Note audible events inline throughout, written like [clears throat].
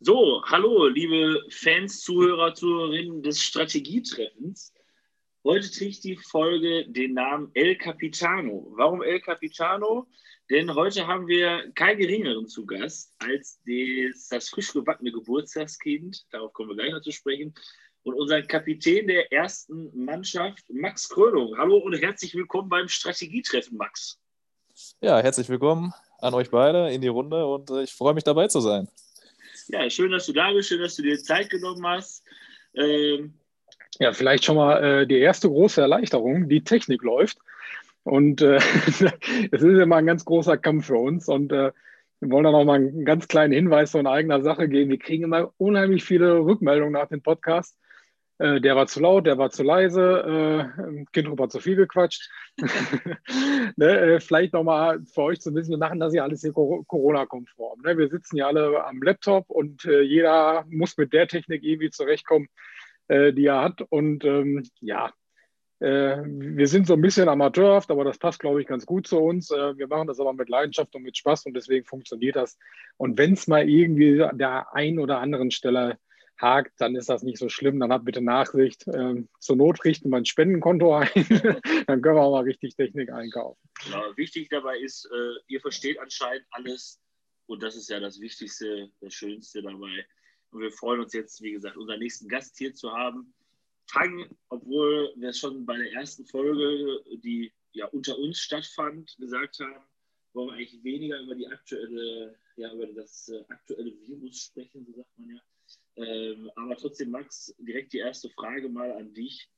So, hallo, liebe Fans, Zuhörer, Zuhörerinnen des Strategietreffens. Heute trägt die Folge den Namen El Capitano. Warum El Capitano? Denn heute haben wir keinen geringeren zu Gast als des, das frisch gebackene Geburtstagskind. Darauf kommen wir gleich noch zu sprechen. Und unseren Kapitän der ersten Mannschaft, Max Krönung. Hallo und herzlich willkommen beim Strategietreffen, Max. Ja, herzlich willkommen an euch beide in die Runde und äh, ich freue mich dabei zu sein. Ja, schön, dass du da bist, schön, dass du dir Zeit genommen hast. Ähm, ja, vielleicht schon mal äh, die erste große Erleichterung. Die Technik läuft. Und äh, [laughs] es ist immer ein ganz großer Kampf für uns. Und äh, wir wollen dann auch mal einen ganz kleinen Hinweis von eigener Sache geben. Wir kriegen immer unheimlich viele Rückmeldungen nach dem Podcast. Äh, der war zu laut, der war zu leise, äh, Kind hat zu viel gequatscht. [laughs] [laughs] ne, äh, vielleicht nochmal für euch zu wissen, wir machen das ja alles hier Corona-konform. Ne? Wir sitzen ja alle am Laptop und äh, jeder muss mit der Technik irgendwie zurechtkommen, äh, die er hat. Und ähm, ja, äh, wir sind so ein bisschen amateurhaft, aber das passt, glaube ich, ganz gut zu uns. wir machen das aber mit Leidenschaft und mit Spaß und deswegen funktioniert das. Und wenn es mal irgendwie der ein oder anderen Stelle hakt, dann ist das nicht so schlimm. Dann habt bitte Nachsicht. Ähm, zur Not richten wir ein Spendenkonto [laughs] ein. dann können wir auch mal richtig Technik einkaufen. Genau. Wichtig dabei ist, äh, ihr versteht anscheinend alles. Und das ist ja das Wichtigste, das Schönste dabei. Und wir freuen uns jetzt, wie gesagt, unseren nächsten Gast hier zu haben. Fangen, obwohl wir schon bei der ersten Folge, die ja unter uns stattfand, gesagt haben, wollen wir eigentlich weniger über die aktuelle, ja, über das äh, aktuelle Virus sprechen, so sagt man ja, ähm, aber trotzdem, Max, direkt die erste Frage mal an dich.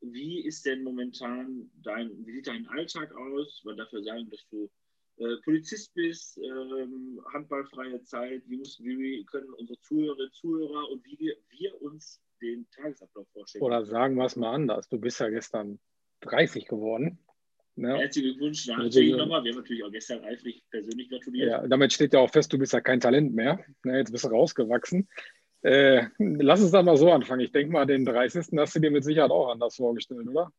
Wie ist denn momentan dein, wie sieht dein Alltag aus? Man darf ja sagen, dass du äh, Polizist bist, ähm, handballfreie Zeit. Wie, muss, wie können unsere Zuhörerinnen, Zuhörer und wie wir, wir uns den Tagesablauf vorstellen? Oder sagen wir es mal anders. Du bist ja gestern 30 geworden. Ne? Herzlichen Glückwunsch nachträglich also, nochmal. Wir haben natürlich auch gestern eifrig persönlich gratuliert. Ja, damit steht ja auch fest, du bist ja kein Talent mehr. Ne, jetzt bist du rausgewachsen. Äh, lass uns da mal so anfangen. Ich denke mal, den 30. hast du dir mit Sicherheit auch anders vorgestellt, oder?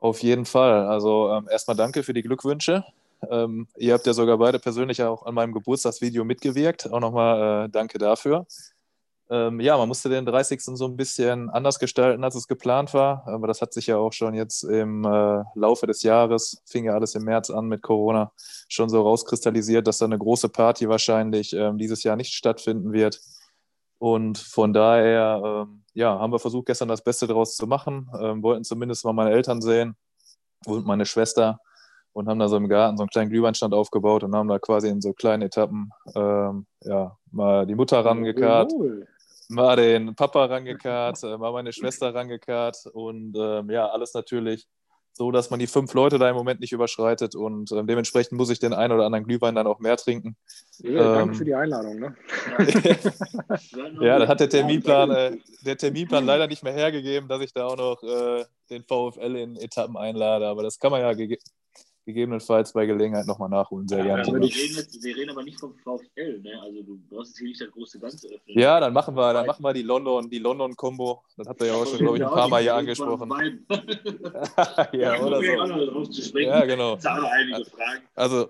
Auf jeden Fall. Also ähm, erstmal danke für die Glückwünsche. Ähm, ihr habt ja sogar beide persönlich auch an meinem Geburtstagsvideo mitgewirkt. Auch nochmal äh, danke dafür. Ähm, ja, man musste den 30. so ein bisschen anders gestalten, als es geplant war. Aber das hat sich ja auch schon jetzt im äh, Laufe des Jahres, fing ja alles im März an mit Corona, schon so rauskristallisiert, dass da eine große Party wahrscheinlich ähm, dieses Jahr nicht stattfinden wird. Und von daher, ähm, ja, haben wir versucht, gestern das Beste daraus zu machen. Ähm, wollten zumindest mal meine Eltern sehen und meine Schwester und haben da so im Garten so einen kleinen Glühweinstand aufgebaut und haben da quasi in so kleinen Etappen ähm, ja, mal die Mutter rangekarrt, mal den Papa rangekarrt, äh, mal meine Schwester rangekarrt und ähm, ja, alles natürlich so dass man die fünf Leute da im Moment nicht überschreitet und äh, dementsprechend muss ich den einen oder anderen Glühwein dann auch mehr trinken. Ja, danke ähm, für die Einladung. Ne? [laughs] ja, da hat der Terminplan, äh, der Terminplan leider nicht mehr hergegeben, dass ich da auch noch äh, den VfL in Etappen einlade, aber das kann man ja gegebenenfalls bei Gelegenheit nochmal nachholen. Sehr ja, gerne. Wir reden, jetzt, wir reden, aber nicht vom VfL, ne? Also du brauchst jetzt hier nicht das große Ganze öffnen. Ja, dann machen wir, dann machen wir die London, die London-Kombo. Das habt ihr ja auch schon, glaube ich, ein paar Mal hier angesprochen. [laughs] [laughs] ja, oder so. Ja, genau. Also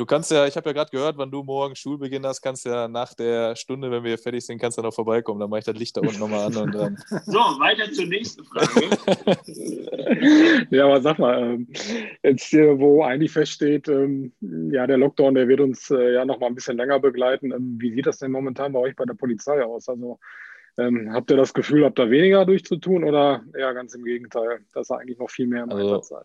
Du kannst ja, ich habe ja gerade gehört, wann du morgen Schulbeginn hast, kannst ja nach der Stunde, wenn wir fertig sind, kannst du noch vorbeikommen. Dann mache ich das Licht da unten nochmal an. Und, ähm. [laughs] So, weiter zur nächsten Frage. [laughs] ja, aber sag mal, ähm, jetzt hier, wo eigentlich feststeht, ähm, ja, der Lockdown, der wird uns äh, ja noch mal ein bisschen länger begleiten. Ähm, wie sieht das denn momentan bei euch bei der Polizei aus? Also ähm, habt ihr das Gefühl, habt ihr weniger durchzutun oder ja, ganz im Gegenteil, dass ihr eigentlich noch viel mehr im also, Einsatz seid?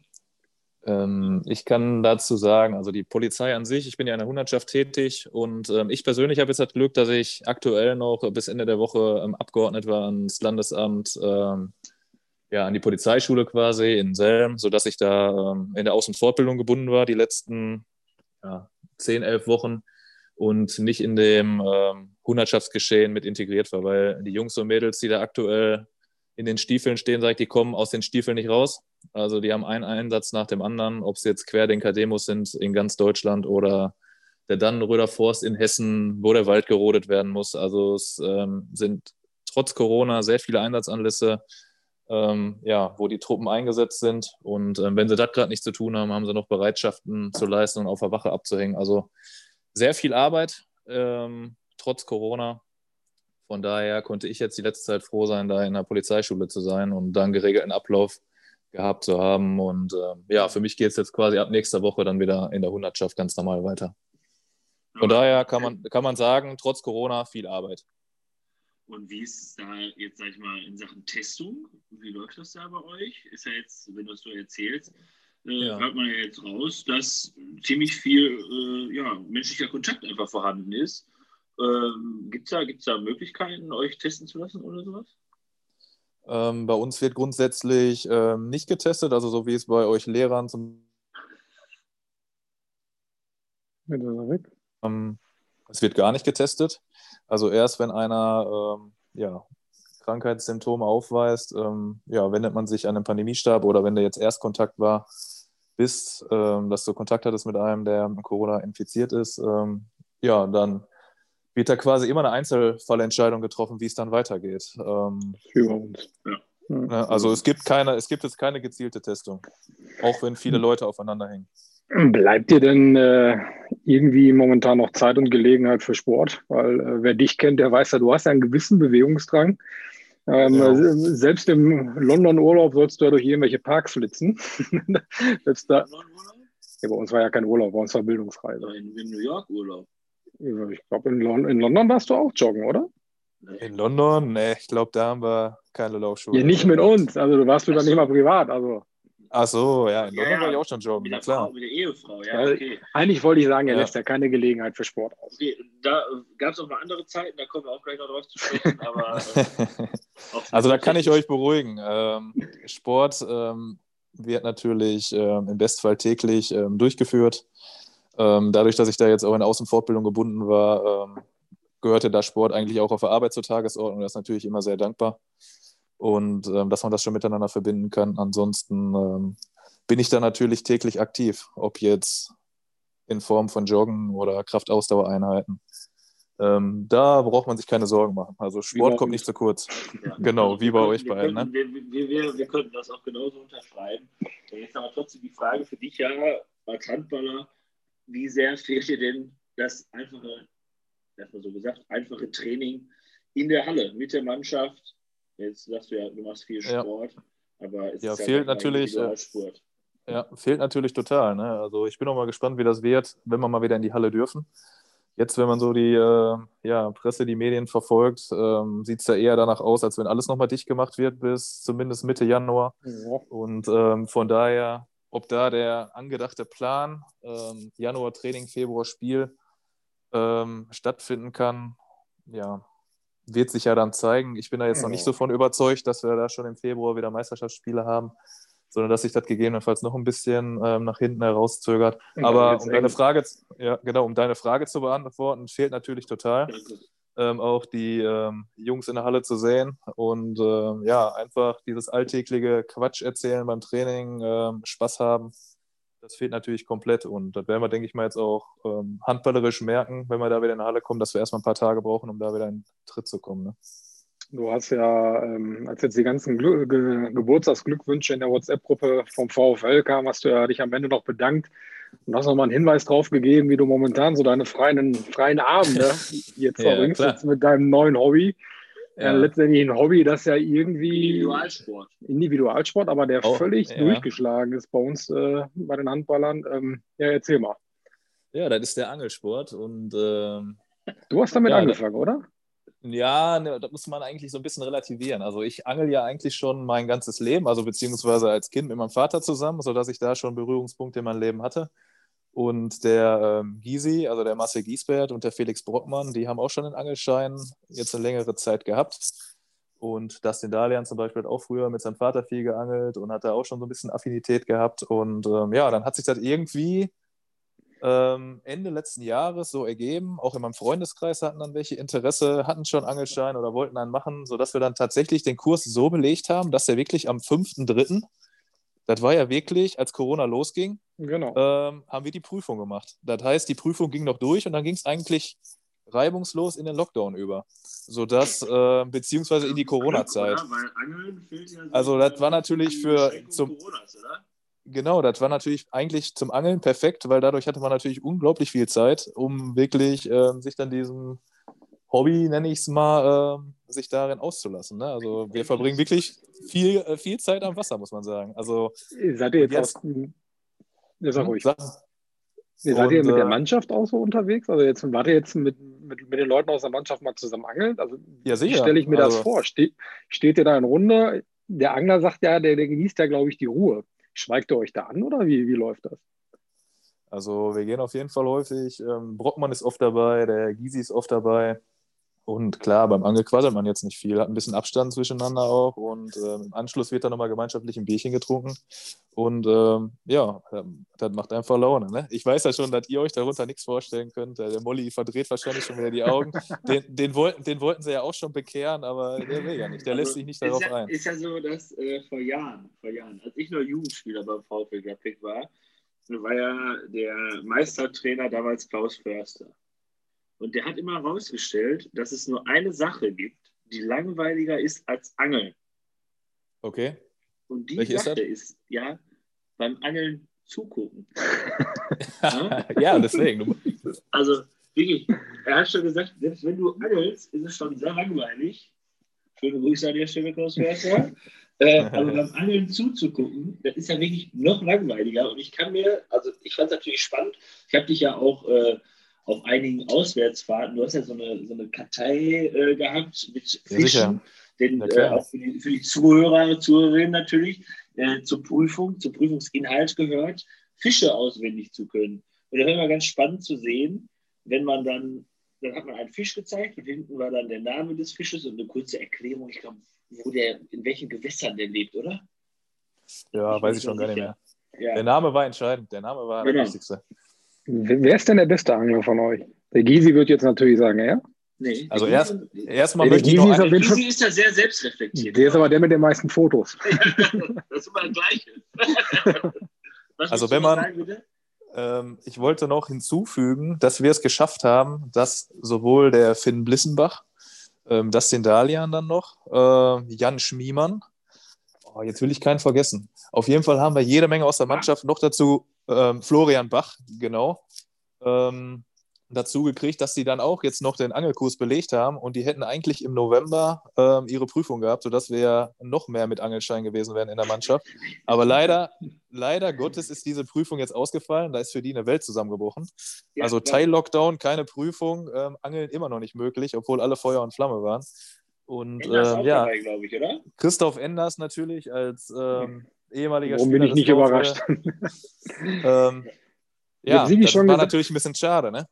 Ähm, ich kann dazu sagen, also die Polizei an sich, ich bin ja in der Hundertschaft tätig und ähm, ich persönlich habe jetzt das Glück, dass ich aktuell noch bis Ende der Woche ähm, abgeordnet war ans Landesamt, ja, an die Polizeischule quasi in Selm, sodass ich da in der Aus- und Fortbildung gebunden war die letzten ja, 10, 11 Wochen und nicht in dem Hundertschaftsgeschehen mit integriert war, weil die Jungs und Mädels, die da aktuell in den Stiefeln stehen, sage ich, die kommen aus den Stiefeln nicht raus. Also die haben einen Einsatz nach dem anderen, ob es jetzt Querdenker-Demos sind in ganz Deutschland oder der Dannenröder Forst in Hessen, wo der Wald gerodet werden muss. Also es ähm, sind trotz Corona sehr viele Einsatzanlässe, ähm, ja, wo die Truppen eingesetzt sind. Und ähm, wenn sie das gerade nicht zu tun haben, haben sie noch Bereitschaften zu leisten und auf der Wache abzuhängen. Also sehr viel Arbeit. Ähm, trotz Corona. Von daher konnte ich jetzt die letzte Zeit froh sein, da in der Polizeischule zu sein und dann geregelten Ablauf gehabt zu haben. Und äh, ja, für mich geht es jetzt quasi ab nächster Woche dann wieder in der Hundertschaft ganz normal weiter. Von daher kann man, kann man sagen, trotz Corona viel Arbeit. Und wie ist es da jetzt, sag ich mal, in Sachen Testung? Wie läuft das da bei euch? Ist ja jetzt, wenn du es so erzählst, äh, ja. hört man ja jetzt raus, dass ziemlich viel äh, ja, menschlicher Kontakt einfach vorhanden ist. Ähm, Gibt es da, gibt's da Möglichkeiten, euch testen zu lassen oder sowas? Ähm, bei uns wird grundsätzlich ähm, nicht getestet, also so wie es bei euch Lehrern zum ähm, es wird gar nicht getestet. Also erst wenn einer ähm, ja, Krankheitssymptome aufweist, ähm, ja, wendet man sich an den Pandemiestab oder wenn der jetzt Erstkontakt war, bis ähm, dass du Kontakt hattest mit einem, der mit Corona infiziert ist, ja, dann wird da quasi immer eine Einzelfallentscheidung getroffen, wie es dann weitergeht. Ähm, Für uns. Ja. Ne, also es gibt keine, es gibt jetzt keine gezielte Testung, auch wenn viele Leute aufeinander hängen. Bleibt dir denn äh, irgendwie momentan noch Zeit und Gelegenheit für Sport? Weil äh, wer dich kennt, der weiß ja, du hast ja einen gewissen Bewegungsdrang. Ähm, ja. Selbst im London-Urlaub sollst du ja durch irgendwelche Parks flitzen. [laughs] selbst da, ja, bei uns war ja kein Urlaub, bei uns war Bildungsreise. In, in New York Urlaub. Ich glaube, in, Lon in London warst du auch joggen, oder? In London? Ne, ich glaube, da haben wir keine Laufschuhe. Ja, nicht mit uns. Also du warst wieder nicht mal privat. Also. Ach so, ja, in London ja, war ich auch schon joggen. Mit der, klar. Frau, mit der Ehefrau, ja, okay. Eigentlich wollte ich sagen, er ja. lässt ja keine Gelegenheit für Sport aus. Okay, da gab es auch mal andere Zeiten, da kommen wir auch gleich noch drauf zu sprechen. [laughs] aber, äh, [laughs] also da kann ich euch beruhigen. Ähm, Sport ähm, wird natürlich ähm, im Bestfall täglich ähm, durchgeführt. Ähm, dadurch, dass ich da jetzt auch in Außenfortbildung gebunden war, ähm, gehörte da Sport eigentlich auch auf der Arbeit zur Tagesordnung. Das ist natürlich immer sehr dankbar. Und ähm, dass man das schon miteinander verbinden kann. Ansonsten ähm, bin ich da natürlich täglich aktiv, ob jetzt in Form von Joggen oder Kraftausdauereinheiten. Ähm, da braucht man sich keine Sorgen machen. Also Sport kommt nicht zu kurz. Ja. Genau, wie bei euch beiden. Ne? Wir, wir, wir, könnten das auch genauso unterschreiben. Jetzt aber trotzdem die Frage für dich, ja, als Handballer, wie sehr fehlt dir denn das einfache, erstmal so gesagt, einfache Training in der Halle mit der Mannschaft? Jetzt sagst du ja, du machst viel Sport, ja. aber es ja, ist fehlt ja natürlich. Äh, Sport. Ja, fehlt natürlich total. Ne? Also ich bin auch mal gespannt, wie das wird, wenn wir mal wieder in die Halle dürfen. Jetzt, wenn man so die äh, ja, Presse, die Medien verfolgt, ähm, sieht es da eher danach aus, als wenn alles nochmal dicht gemacht wird bis zumindest Mitte Januar. Ja. Und ähm, von daher ob da der angedachte Plan, ähm, Januar Training, Februar Spiel, ähm, stattfinden kann, ja, wird sich ja dann zeigen. Ich bin da jetzt noch nicht so von überzeugt, dass wir da schon im Februar wieder Meisterschaftsspiele haben, sondern dass sich das gegebenenfalls noch ein bisschen ähm, nach hinten herauszögert. Aber um deine, Frage, ja, genau, um deine Frage zu beantworten, fehlt natürlich total ähm, auch die ähm, Jungs in der Halle zu sehen und ähm, ja, einfach dieses alltägliche Quatsch erzählen beim Training, ähm, Spaß haben. Das fehlt natürlich komplett und das werden wir, denke ich mal, jetzt auch ähm, handballerisch merken, wenn wir da wieder in die Halle kommen, dass wir erstmal ein paar Tage brauchen, um da wieder in Tritt zu kommen. Ne? Du hast ja, ähm, als jetzt die ganzen Gl Ge Geburtstagsglückwünsche in der WhatsApp-Gruppe vom VfL kamen, hast du ja dich am Ende noch bedankt und hast nochmal einen Hinweis drauf gegeben, wie du momentan so deine freien, freien Abende [laughs] jetzt verbringst, ja, jetzt mit deinem neuen Hobby. Ja. Äh, letztendlich ein Hobby, das ja irgendwie. Individualsport. Individualsport, aber der oh, völlig ja. durchgeschlagen ist bei uns äh, bei den Handballern. Ähm, ja, erzähl mal. Ja, das ist der Angelsport und. Ähm, du hast damit angefangen, oder? Ja, ne, das muss man eigentlich so ein bisschen relativieren. Also ich angel ja eigentlich schon mein ganzes Leben, also beziehungsweise als Kind mit meinem Vater zusammen, sodass ich da schon Berührungspunkte in meinem Leben hatte. Und der ähm, Gysi, also der Marcel Giesbert und der Felix Brockmann, die haben auch schon einen Angelschein jetzt eine längere Zeit gehabt. Und Dustin Dalian zum Beispiel hat auch früher mit seinem Vater viel geangelt und hat da auch schon so ein bisschen Affinität gehabt. Und ähm, ja, dann hat sich das irgendwie ähm, Ende letzten Jahres so ergeben. Auch in meinem Freundeskreis hatten dann welche Interesse, hatten schon Angelschein oder wollten einen machen, sodass wir dann tatsächlich den Kurs so belegt haben, dass er wirklich am 5.3., das war ja wirklich, als Corona losging, genau. ähm, haben wir die Prüfung gemacht. Das heißt, die Prüfung ging noch durch und dann ging es eigentlich reibungslos in den Lockdown über. Sodass, äh, beziehungsweise in die Corona-Zeit. Ja also, das war natürlich für. Zum, Coronas, oder? Genau, das war natürlich eigentlich zum Angeln perfekt, weil dadurch hatte man natürlich unglaublich viel Zeit, um wirklich äh, sich dann diesem Hobby, nenne ich es mal, äh, sich darin auszulassen. Ne? Also wir verbringen wirklich viel, äh, viel Zeit am Wasser, muss man sagen. Also Seid ihr jetzt, jetzt- auch, ja, sag hm, ruhig. sag- Seid ihr mit der äh, Mannschaft auch so unterwegs? Also jetzt wart ihr jetzt mit, mit, mit den Leuten aus der Mannschaft mal zusammen angeln? Also ja, wie sicher. stelle ich mir das also, vor? Ste steht ihr da in Runde? Der Angler sagt ja, der, der genießt ja, glaube ich, die Ruhe. Schweigt ihr euch da an oder wie, wie läuft das? Also wir gehen auf jeden Fall häufig. Ähm, Brockmann ist oft dabei, der Gysi ist oft dabei. Und klar, beim Angel quasselt man jetzt nicht viel, hat ein bisschen Abstand zwischeneinander auch. Und ähm, im Anschluss wird dann nochmal gemeinschaftlich ein Bierchen getrunken. Und ähm, ja, ähm, das macht einfach Laune. Ne? Ich weiß ja schon, dass ihr euch darunter nichts vorstellen könnt. Äh, Der Molly verdreht wahrscheinlich schon wieder die Augen. [laughs] Den, den, wollten, den wollten sie ja auch schon bekehren, aber der will ja nicht. Der lässt Also, sich nicht darauf ja, ein. Ist ja so, dass äh, vor Jahren, vor Jahren, als ich noch Jugendspieler beim VfL Graphic war, war ja der Meistertrainer damals Klaus Förster. Und der hat immer herausgestellt, dass es nur eine Sache gibt, die langweiliger ist als Angeln. Okay. Und die Welche ist Sache das? ist, ja, beim Angeln zugucken. [laughs] ja, deswegen. Also wirklich, er hat schon gesagt, selbst wenn du angelst, ist es schon sehr langweilig. Schöne Grüße an der Stelle, Klaus [laughs] äh, aber beim Angeln zuzugucken, das ist ja wirklich noch langweiliger. Und ich kann mir, also ich fand es natürlich spannend. Ich habe dich ja auch äh, auf einigen Auswärtsfahrten, du hast ja so eine, so eine Kartei äh, gehabt mit Ja, Fischen, sicher. den, äh, auch für die, für die Zuhörer, Zuhörerinnen natürlich, äh, zur Prüfung, zum Prüfungsinhalt gehört, Fische auswendig zu können. Und das war immer ganz spannend zu sehen, wenn man dann, dann hat man einen Fisch gezeigt und hinten war dann der Name des Fisches und eine kurze Erklärung, ich glaube, wo der, in welchen Gewässern der lebt, oder? ja, Ich weiß ich schon gar nicht mehr. Ja. Der Name war entscheidend. Der Name war Genau. das Wichtigste. Wer ist denn der beste Angler von euch? Der Gysi wird jetzt natürlich sagen, er. Nee, Also erst- Gysi- Erstmal möchte ich Gysi noch ist eine, Gysi ist ja sehr selbstreflektiert. Der ist aber der mit den meisten Fotos. [laughs] das ist immer das Gleiche. [laughs] Was Also wenn man- sagen, ähm, ich wollte noch hinzufügen, dass wir es geschafft haben, dass sowohl der Finn Blissenbach, ähm, Dustin Dalian dann noch, äh, Jan Schmiemann, oh, jetzt will ich keinen vergessen. Auf jeden Fall haben wir jede Menge aus der Mannschaft noch dazu, ähm, Florian Bach, genau, ähm, dazu gekriegt, dass sie dann auch jetzt noch den Angelkurs belegt haben und die hätten eigentlich im November ähm, ihre Prüfung gehabt, sodass wir ja noch mehr mit Angelschein gewesen wären in der Mannschaft. Aber leider, leider Gottes ist diese Prüfung jetzt ausgefallen. Da ist für die eine Welt zusammengebrochen. Ja, also ja. Teil-Lockdown, keine Prüfung, ähm, Angeln immer noch nicht möglich, obwohl alle Feuer und Flamme waren. Und ähm, ja, dabei, ich, oder? Christoph Enders natürlich als ähm, ehemaliger Warum bin Spieler ich des nicht überrascht? [laughs] Ähm, ja, das schon war gesagt- natürlich ein bisschen schade, ne?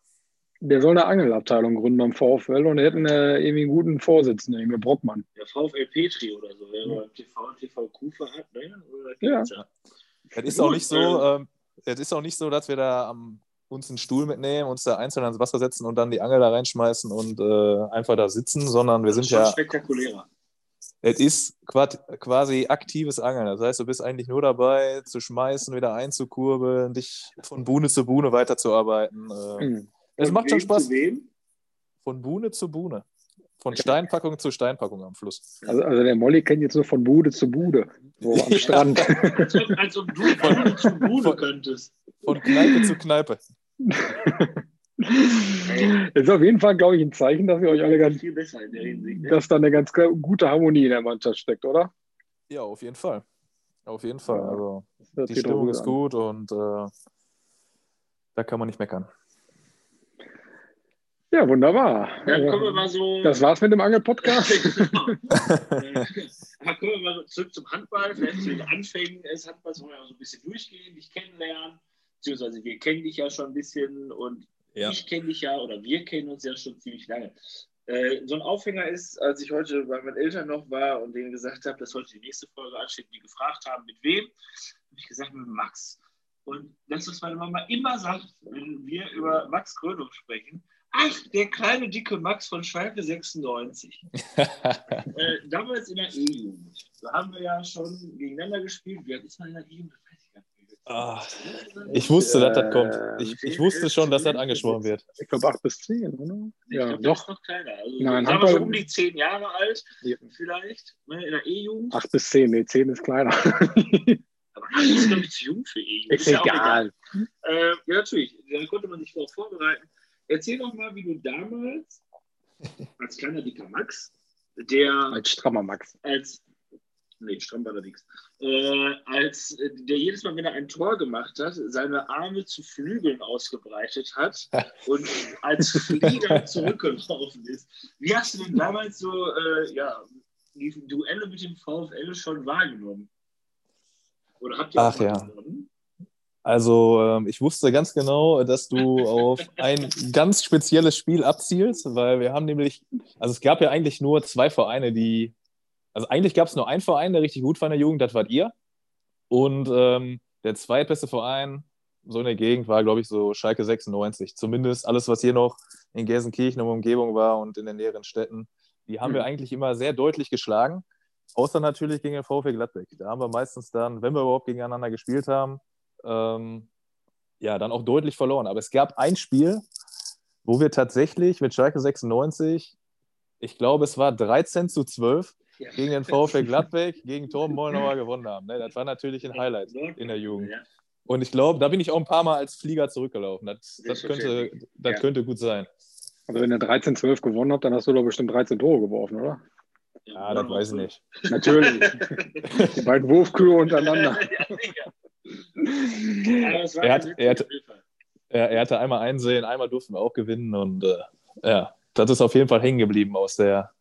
Der soll eine Angelabteilung gründen am VfL und er hätten äh, irgendwie einen guten Vorsitzenden, irgendwie Brockmann. Der VfL Petri oder so, wer beim TV und TV Kufa hat, ne? Oder Ja. ja. Es ist auch nicht so, ähm, es ist auch nicht so, dass wir da am, uns einen Stuhl mitnehmen, uns da einzeln ans Wasser setzen und dann die Angel da reinschmeißen und äh, einfach da sitzen, sondern wir Das sind ist schon ja, spektakulärer. Es ist quasi aktives Angeln. Das heißt, du bist eigentlich nur dabei, zu schmeißen, wieder einzukurbeln, dich von Buhne zu Buhne weiterzuarbeiten. Äh, Mhm. es Von macht schon Spaß. Von Buhne zu Buhne. Von Steinpackung zu Steinpackung am Fluss. Also, also der Molly kennt jetzt nur von Bude zu Bude, so am. [laughs] Strand. Als ob, als ob du Bude zu Bude könntest. Von Kneipe zu Kneipe. [laughs] Das [laughs] ist auf jeden Fall, glaube ich, ein Zeichen, dass ihr euch alle ganz, viel besser in der Hinsicht. Ne? dass da eine ganz gute Harmonie in der Mannschaft steckt, oder? Ja, auf jeden Fall. Auf jeden Fall. Ja. Also die Stimmung ist gut und äh, da kann man nicht meckern. Ja, wunderbar. Dann kommen wir mal so. Das war's mit dem Angel-Podcast. [laughs] genau. [laughs] aber kommen wir mal zurück zum Handball, vielleicht zu den Anfängen des Handballs, wollen wir mal so ein bisschen durchgehen, dich kennenlernen, beziehungsweise wir kennen dich ja schon ein bisschen und ich kenne dich ja oder wir kennen uns ja schon ziemlich lange. Äh, so ein Aufhänger ist, als ich heute bei meinen Eltern noch war und denen gesagt habe, dass heute die nächste Folge ansteht, die gefragt haben, mit wem, habe ich gesagt, mit Max. Und das, was meine Mama immer sagt, wenn wir über Max Krönung sprechen, ach, der kleine, dicke Max von Schalke 96. [laughs] äh, damals in der E-Jugend. Da haben wir ja schon gegeneinander gespielt. Wie alt ist man in der E-Jugend? Ah, ich wusste, dass das kommt. Äh, Ich, ich wusste schon, dass das angesprochen wird. Ich glaube 8 bis 10, oder? Ich Ja, glaub, ist doch. noch kleiner. Also, Nein, sagen wir so um die zehn Jahre alt, Ja. vielleicht, ne, in der E-Jugend. 8 bis 10, nee, 10 ist kleiner. [laughs] Aber acht ist, glaube ich, zu jung für E-Jugend. ist ja auch egal. Äh, ja, natürlich. Da konnte man sich darauf vorbereiten. Erzähl doch mal, wie du damals [laughs] als kleiner dicker Max, der. Als strammer Max. Als. Nee, stramm war allerdings. Äh, als der jedes Mal, wenn er ein Tor gemacht hat, seine Arme zu Flügeln ausgebreitet hat [laughs] und als Flieger zurückgelaufen ist. Wie hast du denn damals so äh, ja, die Duelle mit dem VfL schon wahrgenommen? Oder habt ihr Ach ja. Also ähm, ich wusste ganz genau, dass du auf ein ganz spezielles Spiel abzielst, weil wir haben nämlich, also es gab ja eigentlich nur zwei Vereine, die, also eigentlich gab es nur einen Verein, der richtig gut war in der Jugend, das wart ihr. Und ähm, der zweitbeste Verein so in der Gegend war, glaube ich, so Schalke 96. Zumindest alles, was hier noch in Gelsenkirchen und Umgebung war und in den näheren Städten, die haben mhm. wir eigentlich immer sehr deutlich geschlagen. Außer natürlich gegen den VfL Gladbeck. Da haben wir meistens dann, wenn wir überhaupt gegeneinander gespielt haben, ähm, ja, dann auch deutlich verloren. Aber es gab ein Spiel, wo wir tatsächlich mit Schalke 96, ich glaube, es war 13 zu 12 ja. gegen den VfL Gladbeck, gegen Torben Mollnauer gewonnen haben. Ne, das war natürlich ein Highlight in der Jugend. Und ich glaube, da bin ich auch ein paar Mal als Flieger zurückgelaufen. Das, das, könnte, das ja. könnte gut sein. Also wenn ihr 13-12 gewonnen habt, dann hast du doch bestimmt 13 Tore geworfen, oder? Ja, das weiß ich nicht. Natürlich. [laughs] Die beiden Wurfkühe untereinander. er, hat, er, hat, er, er, hatte einmal einsehen, einmal durften wir auch gewinnen und äh, ja, das ist auf jeden Fall hängen geblieben aus der,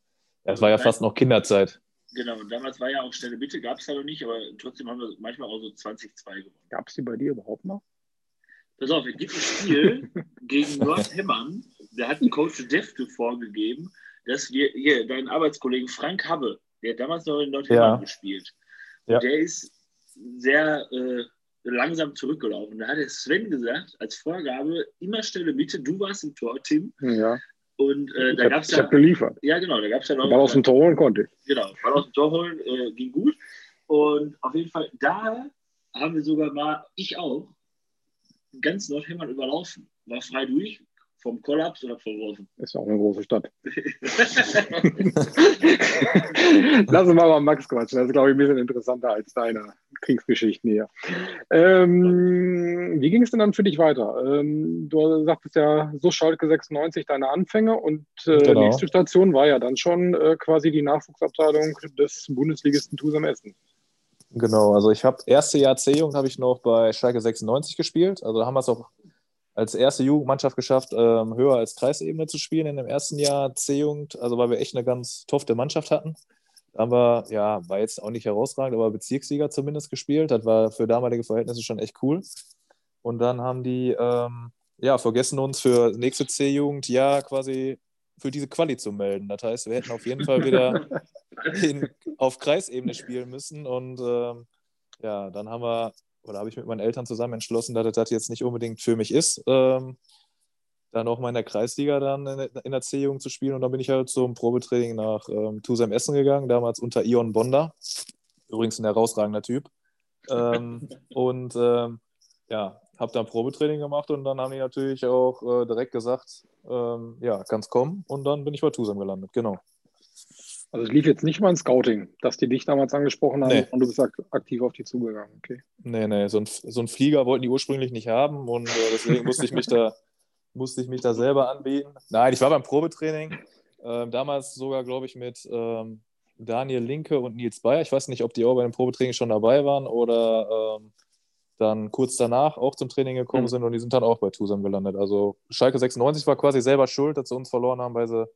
es war ja fast noch Kinderzeit. Genau, und damals war ja auch Stelle Bitte, gab es ja noch nicht, aber trotzdem haben wir manchmal auch so 20-2 gewonnen. Gab es die bei dir überhaupt noch? Pass auf, es gibt ein Spiel [laughs] gegen Nordhemmern, da hat ein Coach Defte vorgegeben, dass wir, hier, deinen Arbeitskollegen Frank Habbe, der hat damals noch in Nordhemmern ja. gespielt, ja. der ist sehr äh, langsam zurückgelaufen. Da hat der Sven gesagt, als Vorgabe, immer Stelle Mitte, du warst im Tor, Tim. Ja. Und äh, da gab es ja. Ich habe geliefert. Ja, genau. Da gab es ja noch. Ball aus dem Tor holen konnte ich. Genau. Ball aus dem Tor holen äh, ging gut. Und auf jeden Fall, da haben wir sogar mal, ich auch, ganz Nordhemmern überlaufen. War frei durch, vom Kollaps oder verworfen? Ist ja auch eine große Stadt. [laughs] Lass uns mal mal Max quatschen. Das ist, glaube ich, ein bisschen interessanter als deine Kriegsgeschichten hier. Ähm, wie ging es denn dann für dich weiter? Ähm, du sagtest ja, so Schalke 96 deine Anfänge und äh, genau. nächste Station war ja dann schon äh, quasi die Nachwuchsabteilung des Bundesligisten Tusam Essen. Genau, also ich habe erste Jahr C-Jugend habe ich noch bei Schalke 96 gespielt. Also da haben wir es auch als erste Jugendmannschaft geschafft, ähm, höher als Kreisebene zu spielen in dem ersten Jahr C-Jugend, also weil wir echt eine ganz tofte Mannschaft hatten. Wir, ja, war jetzt auch nicht herausragend, aber Bezirkssieger zumindest gespielt. Das war für damalige Verhältnisse schon echt cool. Und dann haben die, ähm, ja, vergessen uns für nächste C-Jugend ja quasi für diese Quali zu melden. Das heißt, wir hätten auf jeden Fall wieder [laughs] in, auf Kreisebene spielen müssen. Und ähm, ja, dann haben wir oder habe ich mit meinen Eltern zusammen entschlossen, dass das jetzt nicht unbedingt für mich ist, ähm, dann auch mal in der Kreisliga dann in, in der C-Jugend zu spielen. Und dann bin ich halt zum Probetraining nach ähm, Tusem Essen gegangen, damals unter Ion Bonda. Übrigens ein herausragender Typ. Ähm, [laughs] und ähm, ja, habe dann Probetraining gemacht und dann haben die natürlich auch äh, direkt gesagt, ähm, ja, kannst kommen. Und dann bin ich bei Tusem gelandet, genau. Also es lief jetzt nicht mal ein Scouting, dass die dich damals angesprochen haben nee. und du bist aktiv auf die zugegangen, okay? Nee, nee, so ein, so ein Flieger wollten die ursprünglich nicht haben und äh, deswegen musste ich mich da [laughs] musste ich mich da selber anbieten. Nein, ich war beim Probetraining, äh, damals sogar, glaube ich, mit ähm, Daniel Linke und Nils Bayer. Ich weiß nicht, ob die auch bei dem Probetraining schon dabei waren oder ähm, dann kurz danach auch zum Training gekommen mhm. sind und die sind dann auch bei Tusam gelandet. Also Schalke 96 war quasi selber schuld, dass sie uns verloren haben, weil sie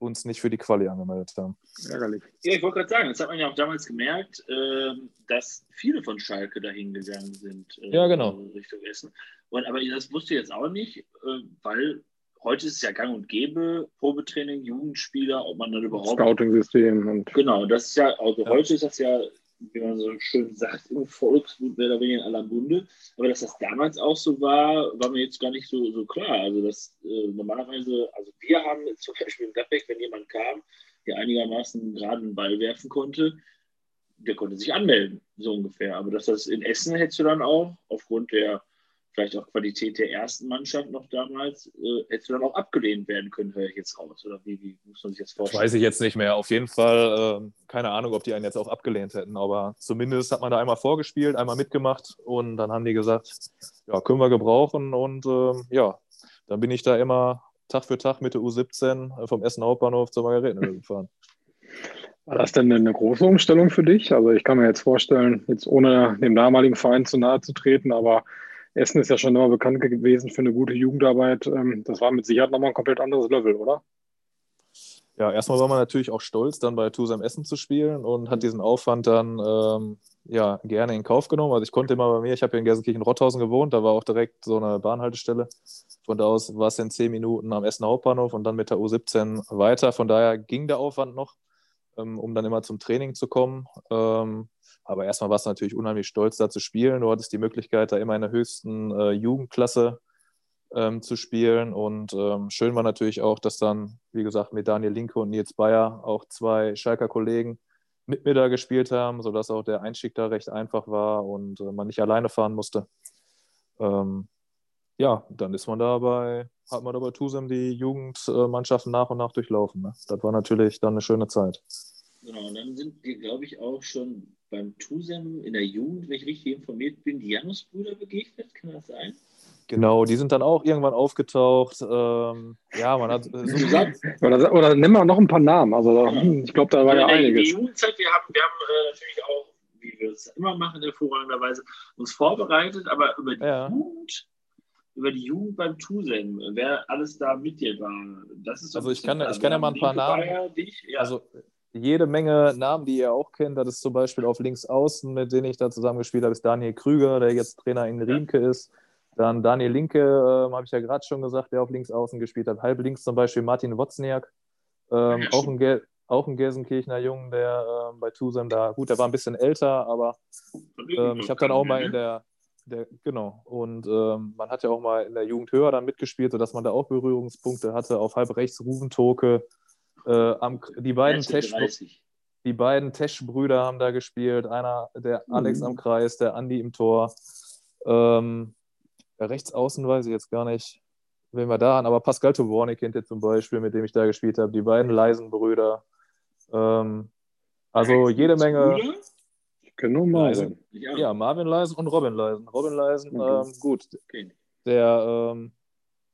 uns nicht für die Quali angemeldet haben. Ärgerlich. Ja, ich wollte gerade sagen, das hat man ja auch damals gemerkt, äh, dass viele von Schalke dahin gegangen sind. Äh, ja, genau. Richtung Essen. Und, aber das wusste ich jetzt auch nicht, äh, weil heute ist es ja gang und gäbe, Probetraining, Jugendspieler, ob man dann überhaupt. Scouting-System. Und genau, das ist ja, also ja. heute ist das ja wie man so schön sagt, im Volksmund mehr oder weniger in aller Munde. Aber dass das damals auch so war, war mir jetzt gar nicht so, so klar. Also, dass äh, normalerweise, also wir haben zum Beispiel in Gladbeck, wenn jemand kam, der einigermaßen gerade einen Ball werfen konnte, der konnte sich anmelden, so ungefähr. Aber dass das in Essen hättest du dann auch, aufgrund der vielleicht auch Qualität der ersten Mannschaft noch damals, äh, hättest du dann auch abgelehnt werden können, höre ich jetzt raus. Oder wie, wie muss man sich das vorstellen? Weiß ich jetzt nicht mehr. Auf jeden Fall, äh, keine Ahnung, ob die einen jetzt auch abgelehnt hätten, aber zumindest hat man da einmal vorgespielt, einmal mitgemacht und dann haben die gesagt, ja, können wir gebrauchen und äh, ja, dann bin ich da immer Tag für Tag mit der U17 vom Essen Hauptbahnhof zur Margaretenhöhe [laughs] gefahren. War das denn eine große Umstellung für dich? Also ich kann mir jetzt vorstellen, jetzt ohne dem damaligen Verein zu nahe zu treten, aber Essen ist ja schon immer bekannt gewesen für eine gute Jugendarbeit. Ähm, das war mit Sicherheit nochmal ein komplett anderes Level, oder? Ja, erstmal war man natürlich auch stolz, dann bei Tusam Essen zu spielen und hat diesen Aufwand dann ähm, ja, gerne in Kauf genommen. Also ich konnte immer bei mir, ich habe ja in Gelsenkirchen-Rotthausen gewohnt, da war auch direkt so eine Bahnhaltestelle. Von da aus war es in zehn Minuten am Essen Hauptbahnhof und dann mit der U17 weiter. Von daher ging der Aufwand noch, ähm, um dann immer zum Training zu kommen. Ähm, aber erstmal war es natürlich unheimlich stolz, da zu spielen. Du hattest die Möglichkeit, da immer in der höchsten äh, Jugendklasse ähm, zu spielen. Und ähm, schön war natürlich auch, dass dann, wie gesagt, mit Daniel Linke und Nils Bayer auch zwei Schalker Kollegen mit mir da gespielt haben, sodass auch der Einstieg da recht einfach war und äh, man nicht alleine fahren musste. Ähm, ja, dann ist man dabei, hat man dabei Tusem die Jugendmannschaften nach und nach durchlaufen. Ne? Das war natürlich dann eine schöne Zeit. Genau, und dann sind wir, glaube ich, auch schon beim Tusem in der Jugend, wenn ich richtig informiert bin, die Janus-Brüder begegnet. Kann das sein? Genau, die sind dann auch irgendwann aufgetaucht. Ähm, ja, man hat. Äh, so oder, oder nimm mal noch ein paar Namen. Also, ja. ich glaube, da war ja, ja einiges. Die Jugendzeit, wir haben, wir haben äh, natürlich auch, wie wir es immer machen, hervorragenderweise, uns vorbereitet, aber über die ja. Jugend über die Jugend beim Tusem, wer alles da mit dir war. Das ist also ich kann, ich kann ja mal ein paar Namen. Ja. Also jede Menge Namen, die ihr auch kennt. Das ist zum Beispiel auf links außen, mit denen ich da zusammengespielt habe, ist Daniel Krüger, der jetzt Trainer in Riemke ist. Dann Daniel Linke, äh, habe ich ja gerade schon gesagt, der auf links außen gespielt hat. Halb links zum Beispiel Martin Wozniak, ähm, auch, ein Gel auch ein Gelsenkirchener Jungen, der äh, bei Tusem da, gut, der war ein bisschen älter, aber ähm, ich habe dann auch mal in der, der genau, und ähm, man hat ja auch mal in der Jugend höher dann mitgespielt, sodass man da auch Berührungspunkte hatte. Auf halb rechts Ruven Toke, äh, am, die beiden Tesch, die beiden Tesch-Brüder haben da gespielt. Einer, der Alex mhm. am Kreis, der Andi im Tor. Ähm, rechts außen weiß ich jetzt gar nicht, wen wir da haben, aber Pascal Toborny kennt ihr zum Beispiel, mit dem ich da gespielt habe, die beiden leisen Brüder. Ähm, also jede Menge. Ich kenne nur Marvin. Ja. ja, Marvin Leisen und Robin Leisen. Robin Leisen, okay. ähm, gut. Okay. Der ähm,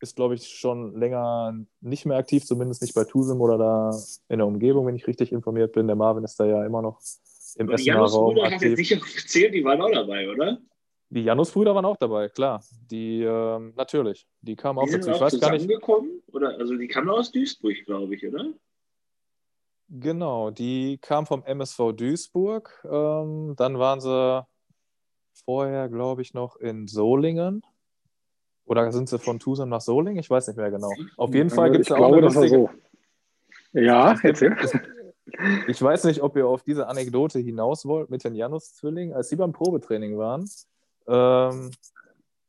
ist, glaube ich, schon länger nicht mehr aktiv, zumindest nicht bei Tusem oder da in der Umgebung, wenn ich richtig informiert bin. Der Marvin ist da ja immer noch im Essener Raum. Janus Brüder hat jetzt nicht erzählt, die waren auch dabei, oder? Die Janus-Brüder waren auch dabei, klar. Die, äh, natürlich. Die kamen auch die dazu. Ich weiß gar nicht. Oder, also die kamen aus Duisburg, glaube ich, oder? Genau, die kamen vom MSV Duisburg. Ähm, dann waren sie vorher, glaube ich, noch in Solingen. Oder sind sie von Tusem nach Solingen? Ich weiß nicht mehr genau. Auf jeden Fall gibt es auch glaube, eine lustige... so. Ja, erzähl. Ich weiß nicht, ob ihr auf diese Anekdote hinaus wollt mit den Janus-Zwillingen. Als sie beim Probetraining waren, ähm,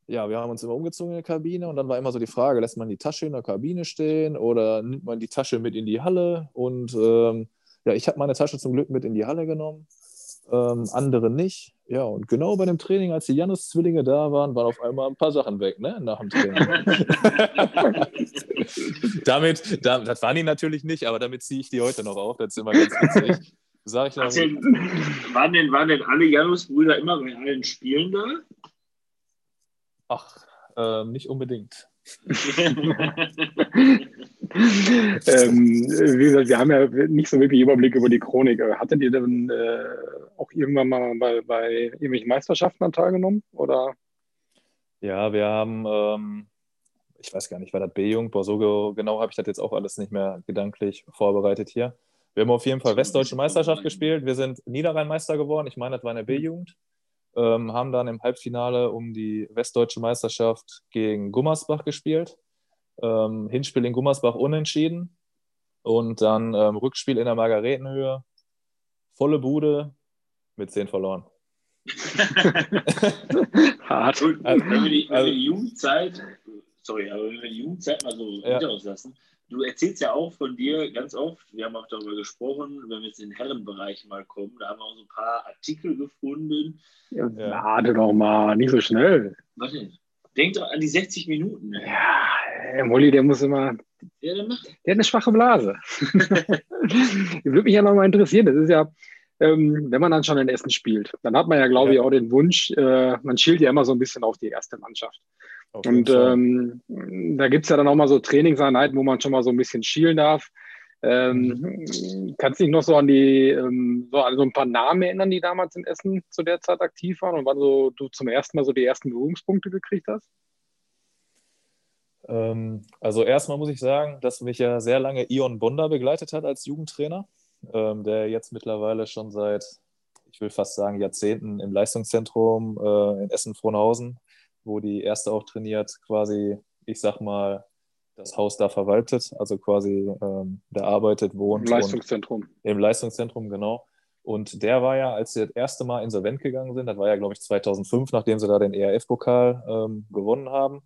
ja, wir haben uns immer umgezogen in der Kabine und dann war immer so die Frage, lässt man die Tasche in der Kabine stehen oder nimmt man die Tasche mit in die Halle? Und ähm, ja, ich habe meine Tasche zum Glück mit in die Halle genommen, ähm, andere nicht. Ja, und genau bei dem Training, als die Janus-Zwillinge da waren, waren auf einmal ein paar Sachen weg, ne, nach dem Training. [laughs] damit, da, das waren die natürlich nicht, aber damit ziehe ich die heute noch auf, das ist immer ganz witzig. Sag ich noch. Denn, waren, denn, waren denn alle Janus-Brüder immer bei allen Spielen da? Ach, äh, nicht unbedingt. Ähm, wie gesagt, wir haben ja nicht so wirklich Überblick über die Chronik. Hattet ihr denn äh, auch irgendwann mal bei, bei irgendwelchen Meisterschaften teilgenommen? Oder? Ja, wir haben, ähm, ich weiß gar nicht, war das B-Jung? So genau habe ich das jetzt auch alles nicht mehr gedanklich vorbereitet hier. Wir haben auf jeden Fall Westdeutsche Meisterschaft gespielt. Wir sind Niederrhein-Meister geworden. Ich meine, das war in der B-Jugend ähm, haben dann im Halbfinale um die westdeutsche Meisterschaft gegen Gummersbach gespielt. Ähm, Hinspiel in Gummersbach unentschieden und dann ähm, Rückspiel in der Margaretenhöhe. Volle Bude mit 10 verloren. [laughs] Hart. Also, wenn wir die, wenn wir die Jugendzeit, sorry, aber wenn wir die Jugendzeit mal so ja. hinter uns lassen, du erzählst ja auch von dir ganz oft, wir haben auch darüber gesprochen, wenn wir jetzt in den Herrenbereich mal kommen, da haben wir auch so ein paar Artikel gefunden. Ja, warte doch mal, nicht so schnell. Warte, denk doch an die 60 Minuten. Ne? Ja, Molly, der muss immer. Ja, der, macht. der hat eine schwache Blase. [laughs] würde mich ja nochmal interessieren. Das ist ja, ähm, wenn man dann schon in Essen spielt, dann hat man ja, glaube ja. ich, auch den Wunsch, äh, man schielt ja immer so ein bisschen auf die erste Mannschaft. Und ähm, da gibt es ja dann auch mal so Trainingseinheiten, wo man schon mal so ein bisschen schielen darf. Ähm, mhm. Kannst du dich noch so an die, ähm, so an so ein paar Namen erinnern, die damals in Essen zu der Zeit aktiv waren und wann so du zum ersten Mal so die ersten Berührungspunkte gekriegt hast? Ähm, also erstmal muss ich sagen, dass mich ja sehr lange Ion Bonder begleitet hat als Jugendtrainer, ähm, der jetzt mittlerweile schon seit, ich will fast sagen, Jahrzehnten im Leistungszentrum äh, in Essen-Frohnhausen, wo die erste auch trainiert, quasi, ich sag mal, das Haus da verwaltet, also quasi ähm, da arbeitet, wohnt. Im Leistungszentrum. Im Leistungszentrum, genau. Und der war ja, als sie das erste Mal insolvent gegangen sind, das war ja, glaube ich, 2005, nachdem sie da den ERF-Pokal ähm, gewonnen haben,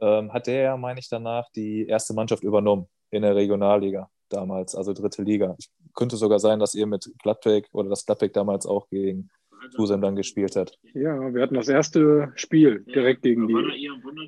ähm, hat der ja, meine ich, danach die erste Mannschaft übernommen in der Regionalliga damals, also dritte Liga. Ich, könnte sogar sein, dass ihr mit Gladbeck oder das Gladbeck damals auch gegen Tusem dann gespielt hat. Ja, wir hatten das erste Spiel direkt gegen die. War da Ion Bonder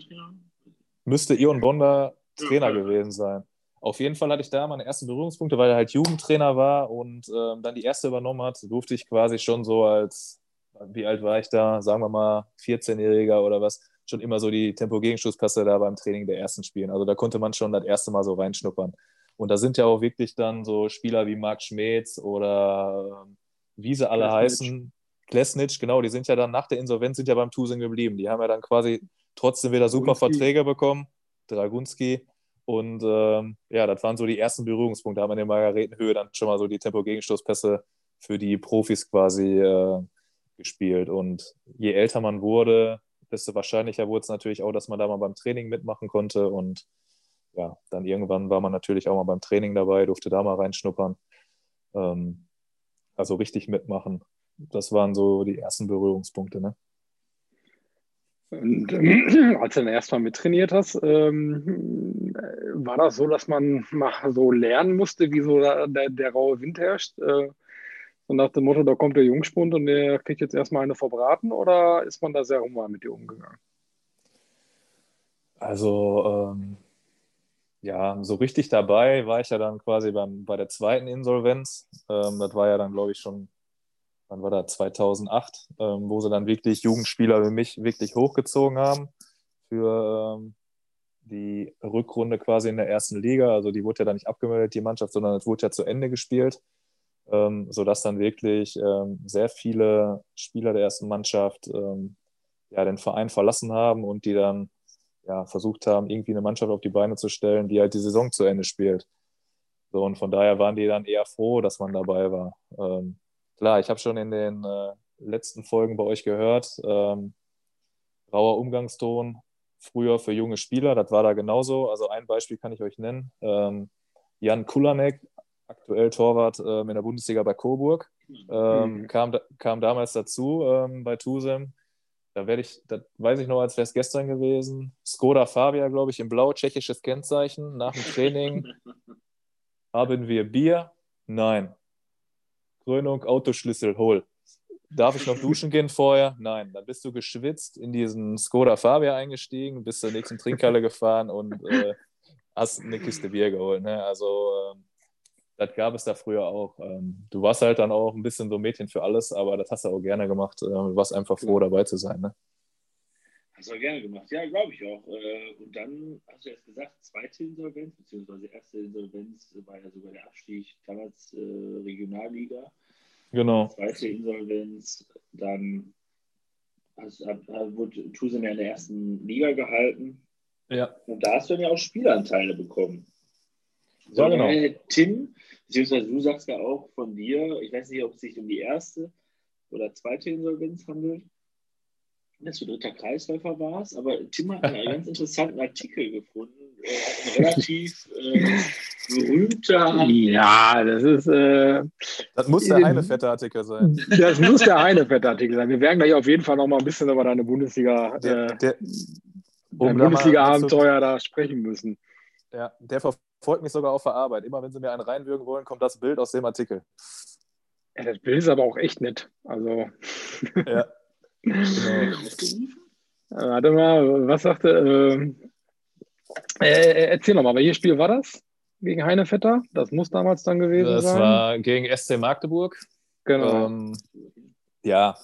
Müsste Ion Bonder Trainer gewesen sein. Auf jeden Fall hatte ich da meine ersten Berührungspunkte, weil er halt Jugendtrainer war und ähm, dann die erste übernommen hat, durfte ich quasi schon so als, wie alt war ich da, sagen wir mal 14-Jähriger oder was, schon immer so die Tempo-Gegenschusspässe da beim Training der ersten spielen. Also da konnte man schon das erste Mal so reinschnuppern. Und da sind ja auch wirklich dann so Spieler wie Marc Schmetz oder ähm, wie sie alle heißen. Klesnitsch, genau, die sind ja dann nach der Insolvenz sind ja beim Tusen geblieben. Die haben ja dann quasi trotzdem wieder super Verträge bekommen. Dragunski. Und ähm, ja, das waren so die ersten Berührungspunkte. Da haben wir in der Margaretenhöhe dann schon mal so die Tempo-Gegenstoßpässe für die Profis quasi äh, gespielt. Und je älter man wurde, desto wahrscheinlicher wurde es natürlich auch, dass man da mal beim Training mitmachen konnte. Und ja, dann irgendwann war man natürlich auch mal beim Training dabei, durfte da mal reinschnuppern. Ähm, also richtig mitmachen. Das waren so die ersten Berührungspunkte. Ne? Und ähm, [clears throat] als du dann erstmal mittrainiert hast, ähm, war das so, dass man mal so lernen musste, wie so der, der, der raue Wind herrscht? Äh, so nach dem Motto, da kommt der Jungspund und der kriegt jetzt erstmal eine verbraten oder ist man da sehr human mit dir umgegangen? Also, ähm, ja, so richtig dabei war ich ja dann quasi beim, bei der zweiten Insolvenz. Ähm, das war ja dann, glaube ich, schon wann war da, 2008, ähm, wo sie dann wirklich Jugendspieler wie mich wirklich hochgezogen haben für ähm, die Rückrunde quasi in der ersten Liga. Also die wurde ja dann nicht abgemeldet, die Mannschaft, sondern es wurde ja zu Ende gespielt, ähm, sodass dann wirklich ähm, sehr viele Spieler der ersten Mannschaft ähm, ja, den Verein verlassen haben und die dann ja, versucht haben, irgendwie eine Mannschaft auf die Beine zu stellen, die halt die Saison zu Ende spielt. So, und von daher waren die dann eher froh, dass man dabei war. Ähm, klar, ich habe schon in den äh, letzten Folgen bei euch gehört, ähm, rauer Umgangston früher für junge Spieler, das war da genauso. Also ein Beispiel kann ich euch nennen. Ähm, Jan Kulanek, aktuell Torwart ähm, in der Bundesliga bei Coburg, ähm, mhm. kam, kam damals dazu ähm, bei Tusem. Da werde ich, das weiß ich noch, als wäre es gestern gewesen. Skoda Fabia, glaube ich, im Blau, tschechisches Kennzeichen. Nach dem Training [laughs] haben wir Bier? Nein. Krönung, Autoschlüssel, hol. Darf ich noch duschen gehen vorher? Nein. Dann bist du geschwitzt in diesen Skoda Fabia eingestiegen, bist zur nächsten Trinkhalle gefahren und äh, hast eine Kiste Bier geholt. Ne? Also, äh, das gab es da früher auch. Ähm, du warst halt dann auch ein bisschen so Mädchen für alles, aber das hast du auch gerne gemacht. Äh, du warst einfach froh, dabei zu sein. Ne? Hast du gerne gemacht, ja, glaube ich auch. Äh, und dann hast du jetzt gesagt, zweite Insolvenz, beziehungsweise erste Insolvenz war ja sogar der Abstieg damals äh, Regionalliga. Genau. Zweite Insolvenz, dann hast, wurde Tusem ja in der ersten Liga gehalten. Ja. Und da hast du dann ja auch Spielanteile bekommen. So, ja, genau. Tim, beziehungsweise du sagst ja auch von dir, ich weiß nicht, ob es sich um die erste oder zweite Insolvenz handelt dass du dritter Kreisläufer warst, aber Tim hat einen [laughs] ganz interessanten Artikel gefunden, äh, ein relativ äh, berühmter. Ja, das ist. Äh, das muss der eine fette Artikel sein. Das muss der eine fette Artikel sein. Wir werden gleich auf jeden Fall noch mal ein bisschen über deine Bundesliga, der, äh, der, um Bundesliga-Abenteuer da sprechen müssen. Ja, der verfolgt mich sogar auf der Arbeit. Immer wenn sie mir einen reinwürgen wollen, kommt das Bild aus dem Artikel. Ja, das Bild ist aber auch echt nett. Also. Ja. [laughs] Genau. Warte mal, was sagte. Ähm, äh, äh, erzähl nochmal, welches Spiel war das? Gegen Heinevetter? Das muss damals dann gewesen das sein. Das war gegen SC Magdeburg. Genau. Ähm, ja,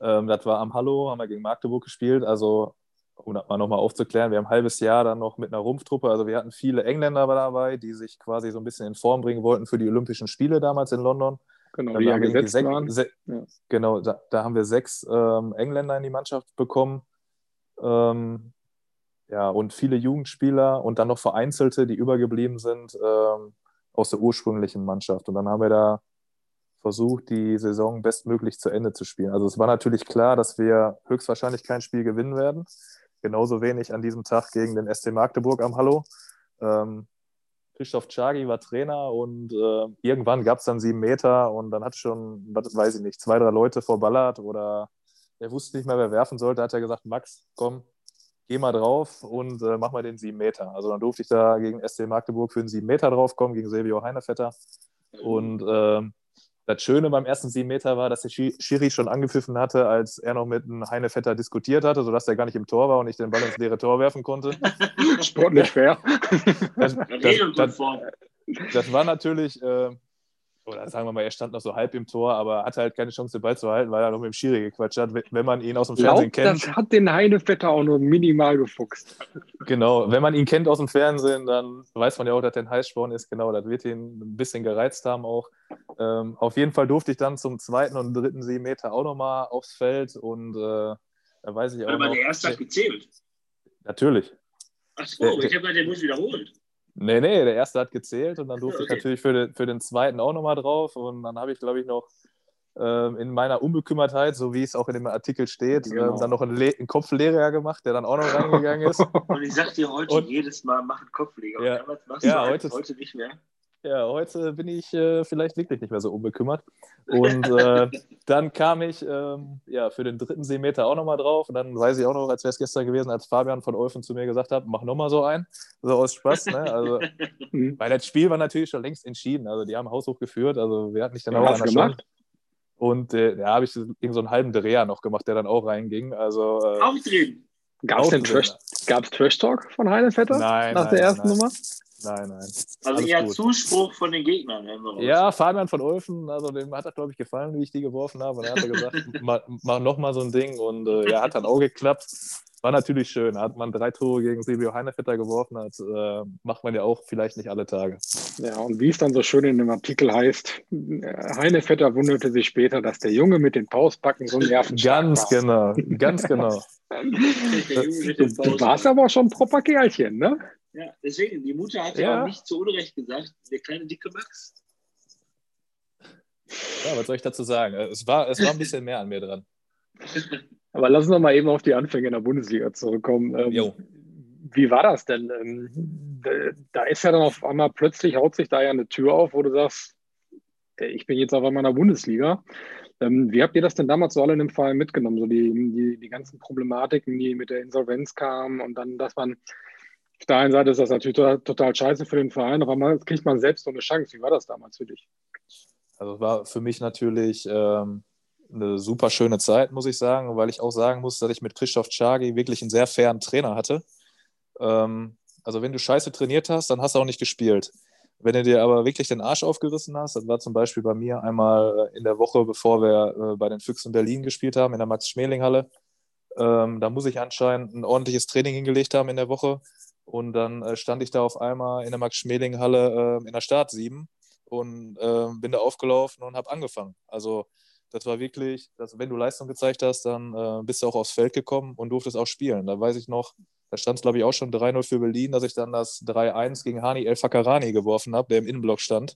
ähm, das war am Hallo, haben wir gegen Magdeburg gespielt. Also um das mal nochmal aufzuklären, wir haben ein halbes Jahr dann noch mit einer Rumpftruppe, also wir hatten viele Engländer dabei, die sich quasi so ein bisschen in Form bringen wollten für die Olympischen Spiele damals in London. Genau, die ja gesetzt sech- waren. se- Ja. Genau, da, da haben wir sechs ähm, Engländer in die Mannschaft bekommen. Ähm, ja, und viele Jugendspieler und dann noch vereinzelte, die übergeblieben sind ähm, aus der ursprünglichen Mannschaft. Und dann haben wir da versucht, die Saison bestmöglich zu Ende zu spielen. Also es war natürlich klar, dass wir höchstwahrscheinlich kein Spiel gewinnen werden. Genauso wenig an diesem Tag gegen den SC Magdeburg am Hallo. Ähm, Christoph Czagi war Trainer und äh, irgendwann gab es dann sieben Meter und dann hat schon, was weiß ich nicht, zwei, drei Leute vorballert oder er wusste nicht mehr, wer werfen sollte, hat er gesagt, Max, komm, geh mal drauf und äh, mach mal den sieben Meter. Also dann durfte ich da gegen SC Magdeburg für den sieben Meter draufkommen, gegen Silvio Heinevetter. Und ähm, das Schöne beim ersten sieben Meter war, dass der Schi- Schiri schon angepfiffen hatte, als er noch mit einem Heinevetter diskutiert hatte, sodass er gar nicht im Tor war und ich den Ball ins leere Tor werfen konnte. Sportlich fair. Das, das, das, das war natürlich, äh, oder sagen wir mal, er stand noch so halb im Tor, aber hatte halt keine Chance, den Ball zu halten, weil er noch mit dem Schiri gequatscht hat. Wenn- man ihn aus dem Fernsehen Glaubt, das kennt, hat den Heinevetter auch nur minimal gefuchst. genau, wenn man ihn kennt aus dem Fernsehen, dann weiß man ja auch, dass er ein Heißsporn ist. Genau, das wird ihn ein bisschen gereizt haben auch. Ähm, auf jeden Fall durfte ich dann zum zweiten und dritten sieben Meter auch nochmal aufs Feld und äh, da weiß ich auch Aber noch. der erste hat gezählt. Natürlich. Ach so, Der- ich habe gedacht, der muss wiederholt. Nee, nee, der erste hat gezählt und dann durfte Okay. ich natürlich für den, für den zweiten auch nochmal drauf. Und dann habe ich, glaube ich, noch ähm, in meiner Unbekümmertheit, so wie es auch in dem Artikel steht, Genau. ähm, dann noch einen, Le einen Kopfleger gemacht, der dann auch noch reingegangen ist. [laughs] Und ich sag dir heute Und- jedes Mal, mach einen Kopfleger. Ja. Und damals machst Ja, du heute- heute, heute nicht mehr. Ja, heute bin ich äh, vielleicht wirklich nicht mehr so unbekümmert. Und äh, [laughs] dann kam ich ähm, ja, für den dritten Seemeter auch nochmal drauf. Und dann weiß ich auch noch, als wäre es gestern gewesen, als Fabian von Olfen zu mir gesagt hat, mach nochmal so ein. So aus Spaß. Ne? Also, [laughs] weil das Spiel war natürlich schon längst entschieden. Also die haben haushoch geführt. Also wir hatten nicht Wer hat's an der gemacht? Und äh, da habe ich so- irgend so einen halben Dreher noch gemacht, der dann auch reinging. Also äh, Aufdrehen. Gab es denn aufdrehen. Trash, gab's Trash Talk von Heinevetter? Nein, Nach nein, der ersten nein. Nummer? Nein, nein. Also eher gut. Zuspruch von den Gegnern. hören wir. Ja, Fabian von Olfen, also dem hat das, glaube ich, gefallen, wie ich die geworfen habe. Und er hat gesagt, [laughs] mach, mach noch mal so ein Ding. Und äh, ja, hat dann auch geklappt. War natürlich schön. Hat man drei Tore gegen Silvio Heinevetter geworfen hat, äh, macht man ja auch vielleicht nicht alle Tage. Ja, und wie es dann so schön in dem Artikel heißt, Heinevetter wunderte sich später, dass der Junge mit den Pausbacken so nervenstark Ganz war. genau, ganz genau. [laughs] Du, warst aber schon ein proper Kerlchen, ne? Ja, deswegen, die Mutter hat ja Ja. auch nicht zu Unrecht gesagt, der kleine dicke Max. Ja, was soll ich dazu sagen? Es war, es war ein bisschen mehr an mir dran. [laughs] Aber lass uns noch mal eben auf die Anfänge in der Bundesliga zurückkommen. Ähm, Jo. Wie war das denn? Ähm, da- ist ja dann auf einmal plötzlich haut sich da ja eine Tür auf, wo du sagst, ich bin jetzt auf einmal in der Bundesliga. Ähm, Wie habt ihr das denn damals so alle in dem Fall mitgenommen? So die, die, die ganzen Problematiken, die mit der Insolvenz kamen und dann, dass man auf der einen Seite ist das natürlich total, total scheiße für den Verein, auf einmal kriegt man selbst so eine Chance. Wie war das damals für dich? Also war für mich natürlich ähm, eine super schöne Zeit, muss ich sagen, weil ich auch sagen muss, dass ich mit Christoph Czagi wirklich einen sehr fairen Trainer hatte. Ähm, also wenn du scheiße trainiert hast, dann hast du auch nicht gespielt. Wenn du dir aber wirklich den Arsch aufgerissen hast, das war zum Beispiel bei mir einmal äh, in der Woche, bevor wir äh, bei den Füchsen Berlin gespielt haben, in der Max-Schmeling-Halle. Ähm, da muss ich anscheinend ein ordentliches Training hingelegt haben in der Woche. Und dann äh, stand ich da auf einmal in der Max-Schmeling-Halle äh, in der Start 7 und äh, bin da aufgelaufen und habe angefangen. Also das war wirklich, dass, wenn du Leistung gezeigt hast, dann äh, bist du auch aufs Feld gekommen und durftest auch spielen. Da weiß ich noch, da stand es glaube ich auch schon 3-0 für Berlin, dass ich dann das 3-1 gegen Hani El Fakarani geworfen habe, der im Innenblock stand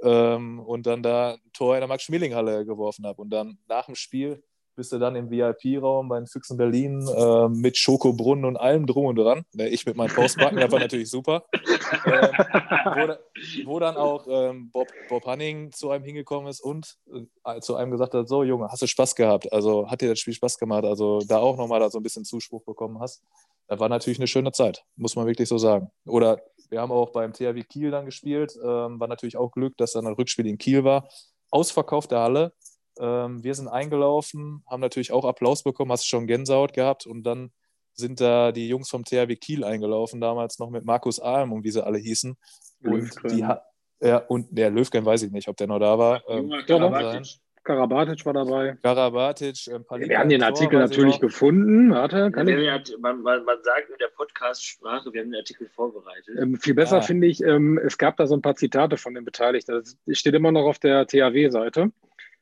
ähm, und dann da ein Tor in der Max-Schmeling-Halle geworfen habe. Und dann nach dem Spiel bist du dann im VIP-Raum bei den Füchsen Berlin äh, mit Schokobrunnen und allem drum und dran. Ne, Ich mit meinen Postbacken, das war natürlich super. Ähm, wo, wo dann auch ähm, Bob, Bob Hanning zu einem hingekommen ist und äh, zu einem gesagt hat, so Junge, hast du Spaß gehabt? Also hat dir das Spiel Spaß gemacht? Also da auch nochmal so ein bisschen Zuspruch bekommen hast. Das war natürlich eine schöne Zeit, muss man wirklich so sagen. Oder wir haben auch beim THW Kiel dann gespielt, ähm, war natürlich auch Glück, dass dann ein Rückspiel in Kiel war. Ausverkaufte Halle. Ähm, wir sind eingelaufen, haben natürlich auch Applaus bekommen, hast schon Gänsehaut gehabt und dann sind da die Jungs vom THW Kiel eingelaufen, damals noch mit Markus Alm und wie sie alle hießen. Und die ja, und der Löfgen weiß ich nicht, ob der noch da war. Ähm, ja, doch. Karabatic. Karabatic war dabei. Karabatic, äh, Palika Wir haben den Artikel natürlich gefunden. Warte, kann ich? Ja, man, man, man sagt in der Podcast-Sprache, wir haben den Artikel vorbereitet. Ähm, viel besser Ah. finde ich, ähm, es gab da so ein paar Zitate von den Beteiligten. Das steht immer noch auf der THW-Seite.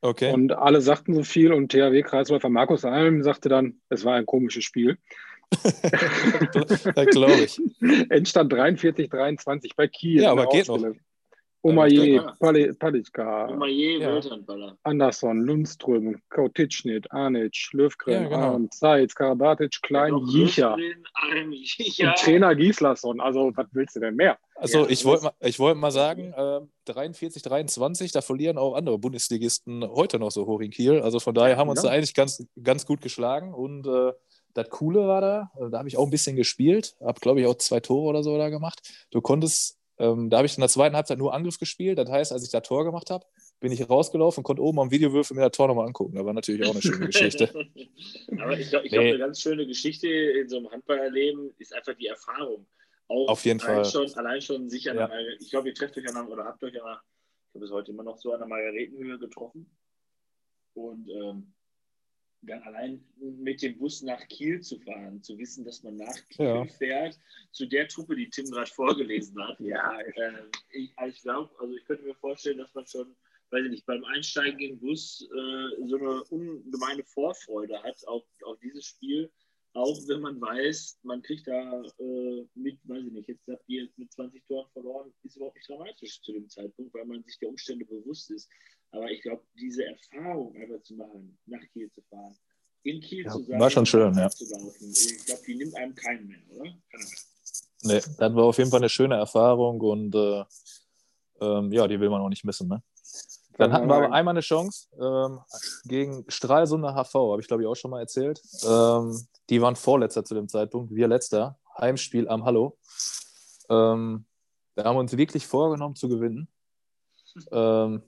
Okay. Und alle sagten so viel und THW-Kreisläufer Markus Alm sagte dann, es war ein komisches Spiel. [laughs] da glaube ich. [laughs] Endstand 43, 23 bei Kiel. Ja, aber geht noch. Omaye, Ja. Pali- Palitska, Omaye, Ja. Welthandballer. Andersson, Lundström, Kautitschnit, Anic, Löwgren, Ja, genau. Ahn, Zeitz, Karabatic, Klein, Jicha Löfgren, Jicha. und Trainer Gislason. Also, was willst du denn mehr? Also Ja, ich wollte mal, ich wollte mal sagen, äh, 43, 23, da verlieren auch andere Bundesligisten heute noch so hoch in Kiel. Also von daher haben wir uns Ja. da eigentlich ganz, ganz gut geschlagen. Und äh, das Coole war da, äh, da habe ich auch ein bisschen gespielt, habe glaube ich auch zwei Tore oder so da gemacht. Du konntest, ähm, da habe ich in der zweiten Halbzeit nur Angriff gespielt. Das heißt, als ich da Tor gemacht habe, bin ich rausgelaufen und konnte oben am Videowürfel mir das Tor nochmal angucken. Da war natürlich auch eine schöne [laughs] Geschichte. Aber ich glaube, Nee. glaub, eine ganz schöne Geschichte in so einem Handballerleben ist einfach die Erfahrung. Auch Auf jeden allein Fall. Schon, allein schon sich an Ja. Ich glaube, ihr trefft euch an der, oder habt euch an der, ich habe es heute immer noch so an der Margaretenhöhe getroffen. Und ähm, allein mit dem Bus nach Kiel zu fahren, zu wissen, dass man nach Kiel Ja. fährt, zu der Truppe, die Tim gerade vorgelesen hat. Ja, Äh, ich ich glaube, also ich könnte mir vorstellen, dass man schon, weiß ich nicht, beim Einsteigen in den Bus äh, so eine ungemeine Vorfreude hat auf, auf dieses Spiel, auch wenn man weiß, man kriegt da äh, mit, weiß ich nicht, jetzt habt ihr mit 20 Toren verloren, ist überhaupt nicht dramatisch zu dem Zeitpunkt, weil man sich der Umstände bewusst ist. Aber ich glaube, diese Erfahrung einfach zu machen, nach Kiel zu fahren, in Kiel Ja, zu sein, war schon schön, ja. ich glaube, die nimmt einem keinen mehr, oder? Keiner. Nee, das war auf jeden Fall eine schöne Erfahrung und äh, ähm, ja, die will man auch nicht missen. Ne? Dann hatten wir aber einmal eine Chance ähm, gegen Stralsunder HV, habe ich glaube ich auch schon mal erzählt. Ähm, die waren Vorletzter zu dem Zeitpunkt, wir Letzter. Heimspiel am Hallo. Ähm, da haben wir uns wirklich vorgenommen zu gewinnen. Ähm,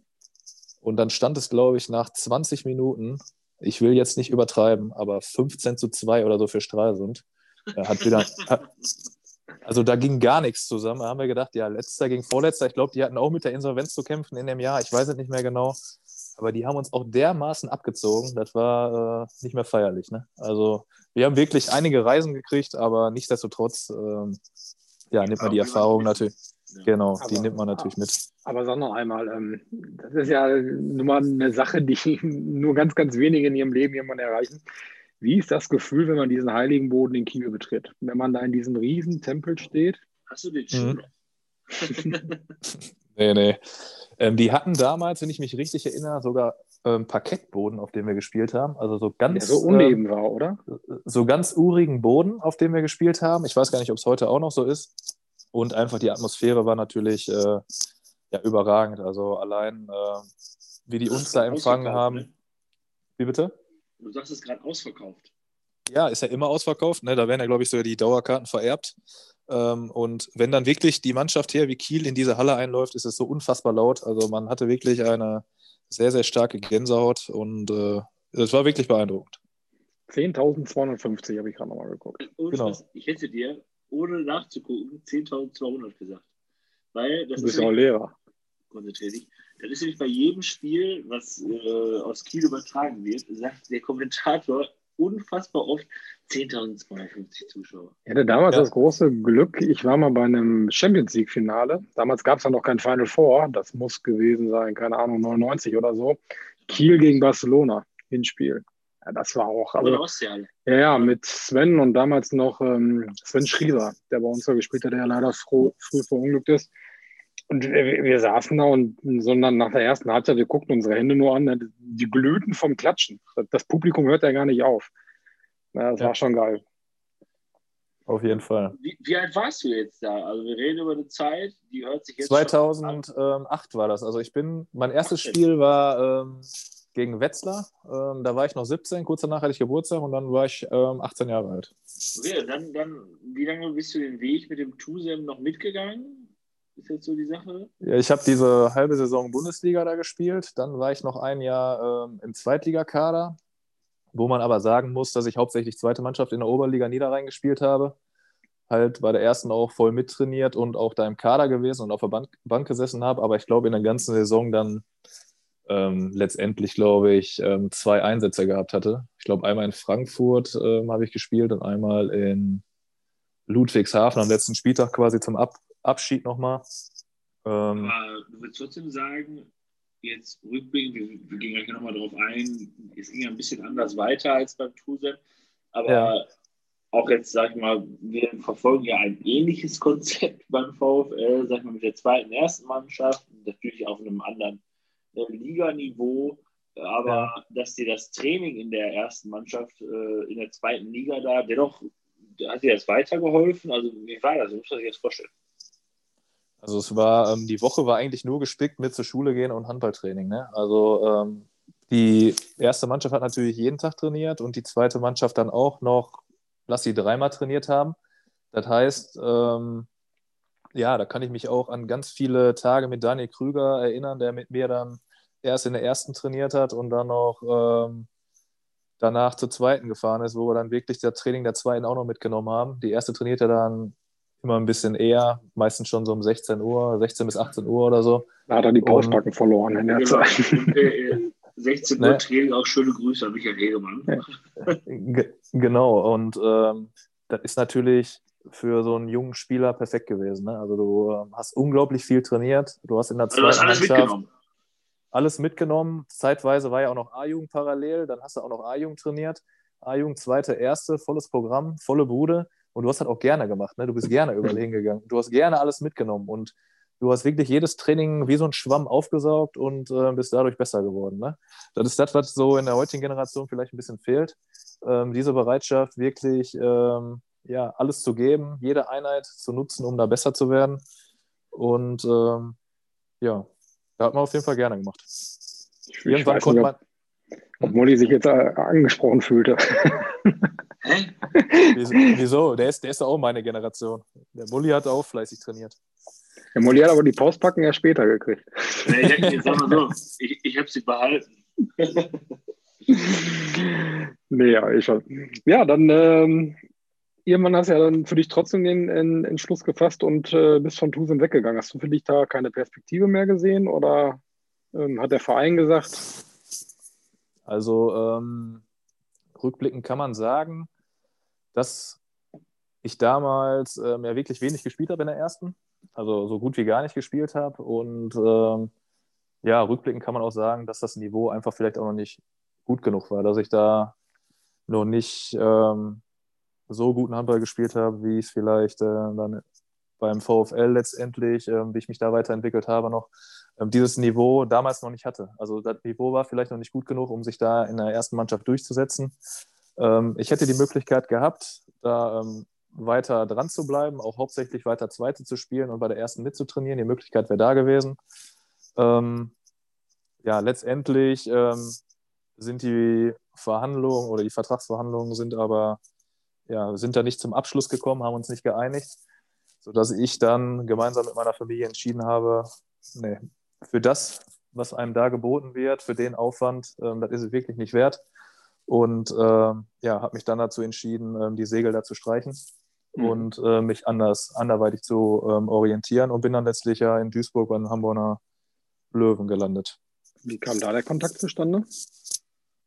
und dann stand es, glaube ich, nach 20 Minuten, ich will jetzt nicht übertreiben, aber 15 zu 2 oder so für Stralsund. Er hat wieder, [laughs] also da ging gar nichts zusammen. Da haben wir gedacht, ja, letzter gegen vorletzter. Ich glaube, die hatten auch mit der Insolvenz zu kämpfen in dem Jahr. Ich weiß es nicht mehr genau. Aber die haben uns auch dermaßen abgezogen. Das war äh, nicht mehr feierlich. Ne? Also wir haben wirklich einige Reisen gekriegt, aber nichtsdestotrotz, ähm, ja, nimmt man die Erfahrung natürlich. Ja. Genau, die Aber- nimmt man natürlich mit. Aber sag noch einmal, ähm, das ist ja nun mal eine Sache, die [laughs] nur ganz, ganz wenige in ihrem Leben jemand erreichen. Wie ist das Gefühl, wenn man diesen heiligen Boden in Kiel betritt? Wenn man da in diesem riesen Tempel steht? Hast du den Mhm. Schuh noch? [laughs] Nee, nee. Ähm, die hatten damals, wenn ich mich richtig erinnere, sogar ähm, Parkettboden, auf dem wir gespielt haben. Also so Der ganz, so uneben war, oder? ähm, so ganz urigen Boden, auf dem wir gespielt haben. Ich weiß gar nicht, ob es heute auch noch so ist. Und einfach die Atmosphäre war natürlich äh, ja, überragend. Also allein, äh, wie die uns da empfangen haben. ne? Wie bitte? Du sagst es gerade ausverkauft. Ja, ist ja immer ausverkauft. Ne? Da werden ja, glaube ich, sogar die Dauerkarten vererbt. Ähm, und wenn dann wirklich die Mannschaft her wie Kiel in diese Halle einläuft, ist es so unfassbar laut. Also man hatte wirklich eine sehr, sehr starke Gänsehaut und äh, es war wirklich beeindruckend. 10.250 habe ich gerade nochmal geguckt. Und Genau. was, ich hätte dir, ohne nachzugucken, 10.200 gesagt. Weil das Du bist ist ja auch Lehrer. konzentrier dich. Das ist nämlich bei jedem Spiel, was äh, aus Kiel übertragen wird, sagt der Kommentator unfassbar oft 10.250 Zuschauer. Ich hatte damals Ja. das große Glück, ich war mal bei einem Champions League-Finale. Damals gab es ja noch kein Final Four. Das muss gewesen sein, keine Ahnung, 99 oder so. Kiel gegen Barcelona, Hinspiel. Ja, das war auch. Aber Also, ja, ja, mit Sven und damals noch ähm, Sven Schriever, der bei uns ja gespielt hat, der ja leider froh, früh verunglückt ist. Und wir, wir saßen da und sondern nach der ersten Halbzeit, wir guckten unsere Hände nur an, ne, die glühten vom Klatschen. Das, Publikum hört ja gar nicht auf. Ja, das Ja. war schon geil. Auf jeden Fall. Wie, wie alt warst du jetzt da? Also wir reden über eine Zeit, die hört sich jetzt schon an. 2008 war das. Also ich bin, mein erstes Spiel war ähm, gegen Wetzlar. Ähm, da war ich noch 17, kurz danach hatte ich Geburtstag und dann war ich ähm, 18 Jahre alt. Okay, dann, dann, wie lange bist du den Weg mit dem Tusem noch mitgegangen? Ist jetzt so die Sache? Ja, ich habe diese halbe Saison Bundesliga da gespielt. Dann war ich noch ein Jahr ähm, im Zweitligakader, wo man aber sagen muss, dass ich hauptsächlich zweite Mannschaft in der Oberliga Niederrhein gespielt habe. Halt bei der ersten auch voll mittrainiert und auch da im Kader gewesen und auf der Bank, Bank gesessen habe. Aber ich glaube, in der ganzen Saison dann ähm, letztendlich, glaube ich, ähm, zwei Einsätze gehabt hatte. Ich glaube, einmal in Frankfurt ähm, habe ich gespielt und einmal in Ludwigshafen am letzten Spieltag quasi zum Ab Abschied nochmal. Ähm, Aber du würdest trotzdem sagen, jetzt rückblickend, wir, wir gehen gleich nochmal drauf ein, es ging ein bisschen anders weiter als beim Tusen, aber ja. auch jetzt, sag ich mal, wir verfolgen ja ein ähnliches Konzept [laughs] beim VfL, sag ich mal, mit der zweiten, ersten Mannschaft, natürlich auf einem anderen Liganiveau, aber ja. dass dir das Training in der ersten Mannschaft, äh, in der zweiten Liga da, dennoch, hat dir das weitergeholfen? Also, wie war das? Wie muss man sich das vorstellen? Also es war, ähm, die Woche war eigentlich nur gespickt mit zur Schule gehen und Handballtraining. Ne? Also ähm, die erste Mannschaft hat natürlich jeden Tag trainiert und die zweite Mannschaft dann auch noch, lass sie dreimal trainiert haben. Das heißt, ähm, ja, da kann ich mich auch an ganz viele Tage mit Daniel Krüger erinnern, der mit mir dann erst in der ersten trainiert hat und dann noch ähm, danach zur zweiten gefahren ist, wo wir dann wirklich das Training der zweiten auch noch mitgenommen haben. Die erste trainiert er dann immer ein bisschen eher, meistens schon so um 16 Uhr, 16 bis 18 Uhr oder so. Da hat er die Pausbacken verloren in der genau. Zeit. 16 Uhr ne? Training, auch schöne Grüße an Michael Hegemann. genau, und ähm, das ist natürlich für so einen jungen Spieler perfekt gewesen. Ne? Also du ähm, hast unglaublich viel trainiert, du hast in der zweiten also alles mitgenommen. Alles mitgenommen. Zeitweise war ja auch noch A-Jugend parallel, dann hast du auch noch A-Jugend trainiert. A-Jugend, zweite, erste, volles Programm, volle Bude. Und du hast halt auch gerne gemacht, ne? Du bist gerne [laughs] überall hingegangen. Du hast gerne alles mitgenommen und du hast wirklich jedes Training wie so ein Schwamm aufgesaugt und äh, bist dadurch besser geworden. Ne? Das ist das, was so in der heutigen Generation vielleicht ein bisschen fehlt. Ähm, diese Bereitschaft, wirklich ähm, ja, alles zu geben, jede Einheit zu nutzen, um da besser zu werden. Und ähm, ja, da hat man auf jeden Fall gerne gemacht. Ich, Irgendwann ich konnte man. Ob Molly sich jetzt angesprochen fühlte. Hä? Wieso? Der ist, der ist auch meine Generation. Der Mulli hat auch fleißig trainiert. Der Mulli hat aber die Pauspacken ja später gekriegt. Nee, ich, ich sag mal so, ich, ich habe sie behalten. nee, ja, ich schon. Ja, dann ähm, irgendwann hast du ja dann für dich trotzdem den Entschluss gefasst und äh, bist von Tusen weggegangen. Hast du für dich da keine Perspektive mehr gesehen oder ähm, hat der Verein gesagt? Also ähm, rückblickend kann man sagen, dass ich damals ähm, ja wirklich wenig gespielt habe in der ersten, also so gut wie gar nicht gespielt habe. Und ähm, ja, rückblickend kann man auch sagen, dass das Niveau einfach vielleicht auch noch nicht gut genug war, dass ich da noch nicht ähm, so guten Handball gespielt habe, wie ich es vielleicht äh, dann beim VfL letztendlich, äh, wie ich mich da weiterentwickelt habe, noch äh, dieses Niveau damals noch nicht hatte. Also das Niveau war vielleicht noch nicht gut genug, um sich da in der ersten Mannschaft durchzusetzen. Ähm, ich hätte die Möglichkeit gehabt, da ähm, weiter dran zu bleiben, auch hauptsächlich weiter Zweite zu spielen und bei der ersten mitzutrainieren. Die Möglichkeit wäre da gewesen. Ähm, ja, letztendlich ähm, sind die Verhandlungen oder die Vertragsverhandlungen sind aber ja, sind da nicht zum Abschluss gekommen, haben uns nicht geeinigt, sodass ich dann gemeinsam mit meiner Familie entschieden habe, nee, für das, was einem da geboten wird, für den Aufwand, ähm, das ist es wirklich nicht wert. Und äh, ja, habe mich dann dazu entschieden, ähm, die Segel da zu streichen mhm. und äh, mich anders, anderweitig zu ähm, orientieren und bin dann letztlich ja in Duisburg bei den Hamburger Löwen gelandet. Wie kam da der Kontakt zustande?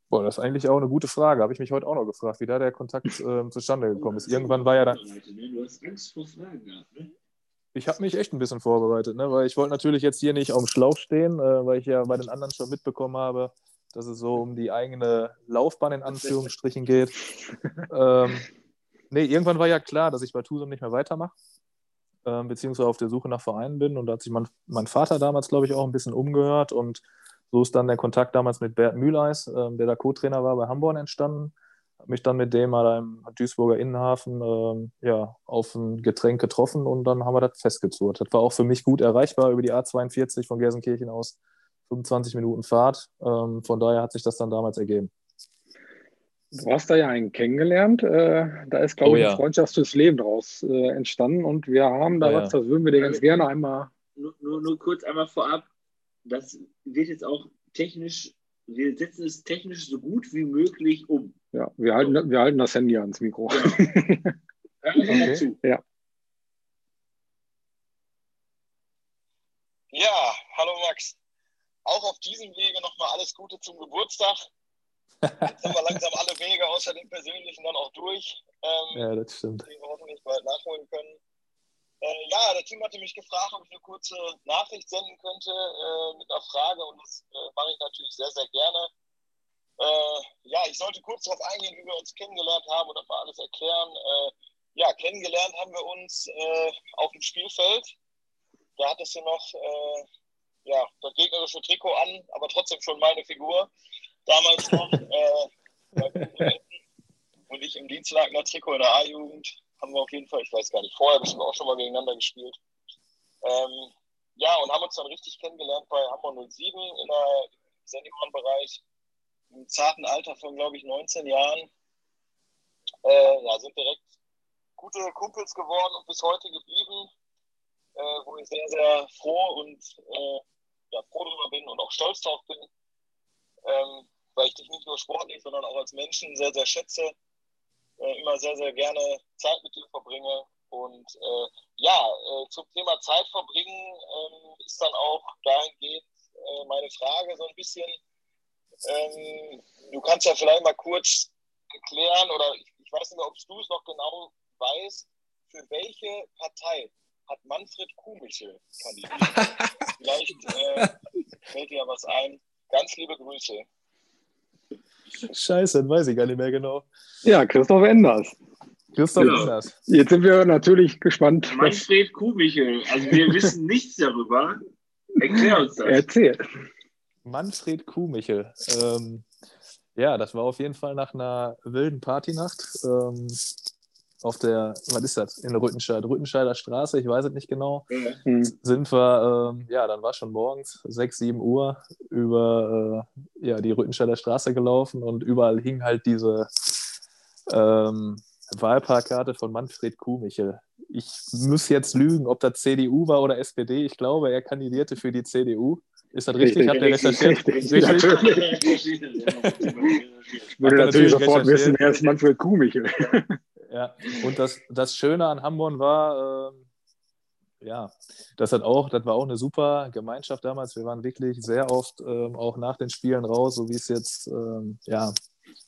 Boah, das ist eigentlich auch eine gute Frage. Habe ich mich heute auch noch gefragt, wie da der Kontakt äh, zustande gekommen ist. Irgendwann war ja dann. Du hast Angst vor Fragen gehabt, ne? Ich habe mich echt ein bisschen vorbereitet, ne? weil ich wollte natürlich jetzt hier nicht auf dem Schlauch stehen, äh, weil ich ja bei den anderen schon mitbekommen habe, dass es so um die eigene Laufbahn in Anführungsstrichen geht. ähm, nee, irgendwann war ja klar, dass ich bei Tusum nicht mehr weitermache, ähm, beziehungsweise auf der Suche nach Vereinen bin. Und da hat sich mein, mein Vater damals, glaube ich, auch ein bisschen umgehört. Und so ist dann der Kontakt damals mit Bert Mühleis, ähm, der da Co-Trainer war bei Hamburg, entstanden. Habe mich dann mit dem mal im Duisburger Innenhafen ähm, ja, auf ein Getränk getroffen und dann haben wir das festgezurrt. Das war auch für mich gut erreichbar über die A42 von Gelsenkirchen aus 25 Minuten Fahrt. Ähm, von daher hat sich das dann damals ergeben. Du hast da ja einen kennengelernt. Äh, da ist, glaube oh, ich, eine ja. Freundschaft fürs Leben daraus äh, entstanden. Und wir haben da oh, was, ja. das würden wir dir ganz gerne einmal. Nur, nur, nur, kurz einmal vorab. Das wird jetzt auch technisch, wir setzen es technisch so gut wie möglich um. Ja, wir halten, so. wir halten das Handy ans Mikro. Genau. [laughs] okay. zu. Ja. Ja, hallo Max. auch auf diesem Wege nochmal alles Gute zum Geburtstag. Jetzt haben wir langsam alle Wege außer dem persönlichen dann auch durch. Ähm, ja, das stimmt. Die wir hoffentlich bald nachholen können. Äh, ja, der Team hatte mich gefragt, ob ich eine kurze Nachricht senden könnte äh, mit einer Frage und das äh, mache ich natürlich sehr, sehr gerne. Äh, ja, ich sollte kurz darauf eingehen, wie wir uns kennengelernt haben und das mal alles erklären. Äh, ja, kennengelernt haben wir uns äh, auf dem Spielfeld. Da hattest du noch ja, das gegnerische Trikot an, aber trotzdem schon meine Figur. Damals noch. und ich im Dienstlagener Trikot in der A-Jugend haben wir auf jeden Fall, ich weiß gar nicht, vorher bestimmt auch schon mal gegeneinander gespielt. Ähm, ja, und haben uns dann richtig kennengelernt bei Hamburg 07 in der Seniorenbereich. Im zarten Alter von, glaube ich, 19 Jahren. Äh, ja, sind direkt gute Kumpels geworden und bis heute geblieben, äh, wo ich sehr, sehr froh und äh, ja, froh darüber bin und auch stolz drauf bin, ähm, weil ich dich nicht nur sportlich, sondern auch als Menschen sehr, sehr schätze äh, immer sehr, sehr gerne Zeit mit dir verbringe. Und äh, ja, äh, zum Thema Zeit verbringen ähm, ist dann auch dahingehend äh, meine Frage so ein bisschen. Ähm, du kannst ja vielleicht mal kurz erklären, oder ich, ich weiß nicht mehr, ob du es noch genau weißt, für welche Partei hat Manfred Kuhmichel kandidiert? [laughs] vielleicht äh, fällt dir ja was ein. Ganz liebe Grüße. Scheiße, weiß ich gar nicht mehr genau. Ja, Christoph Enders. Christoph genau. Enders. Jetzt sind wir natürlich gespannt. Manfred Kuhmichel. Also wir [laughs] wissen nichts darüber. Erklär uns das. Erzähl. Manfred Kuhmichel. Ähm, ja, das war auf jeden Fall nach einer wilden Partynacht. Ähm, auf der, was ist das, in der Rüttenscheid, Rüttenscheider Straße, ich weiß es nicht genau, mhm. sind wir, ähm, ja, dann war schon morgens 6, 7 Uhr über äh, ja, die Rüttenscheider Straße gelaufen und überall hing halt diese ähm, Wahlplakate von Manfred Kuhmichel. Ich muss jetzt lügen, ob das CDU war oder SPD. Ich glaube, er kandidierte für die CDU. Ist das richtig? richtig Habt ihr [laughs] recherchiert? Richtig. richtig. Ich würde natürlich sofort wissen, wer ist Manfred Kuhmichel. Ja, und das, das Schöne an Hamburg war, äh, ja, das hat auch, das war auch eine super Gemeinschaft damals. Wir waren wirklich sehr oft ähm, auch nach den Spielen raus, so wie es jetzt ähm, ja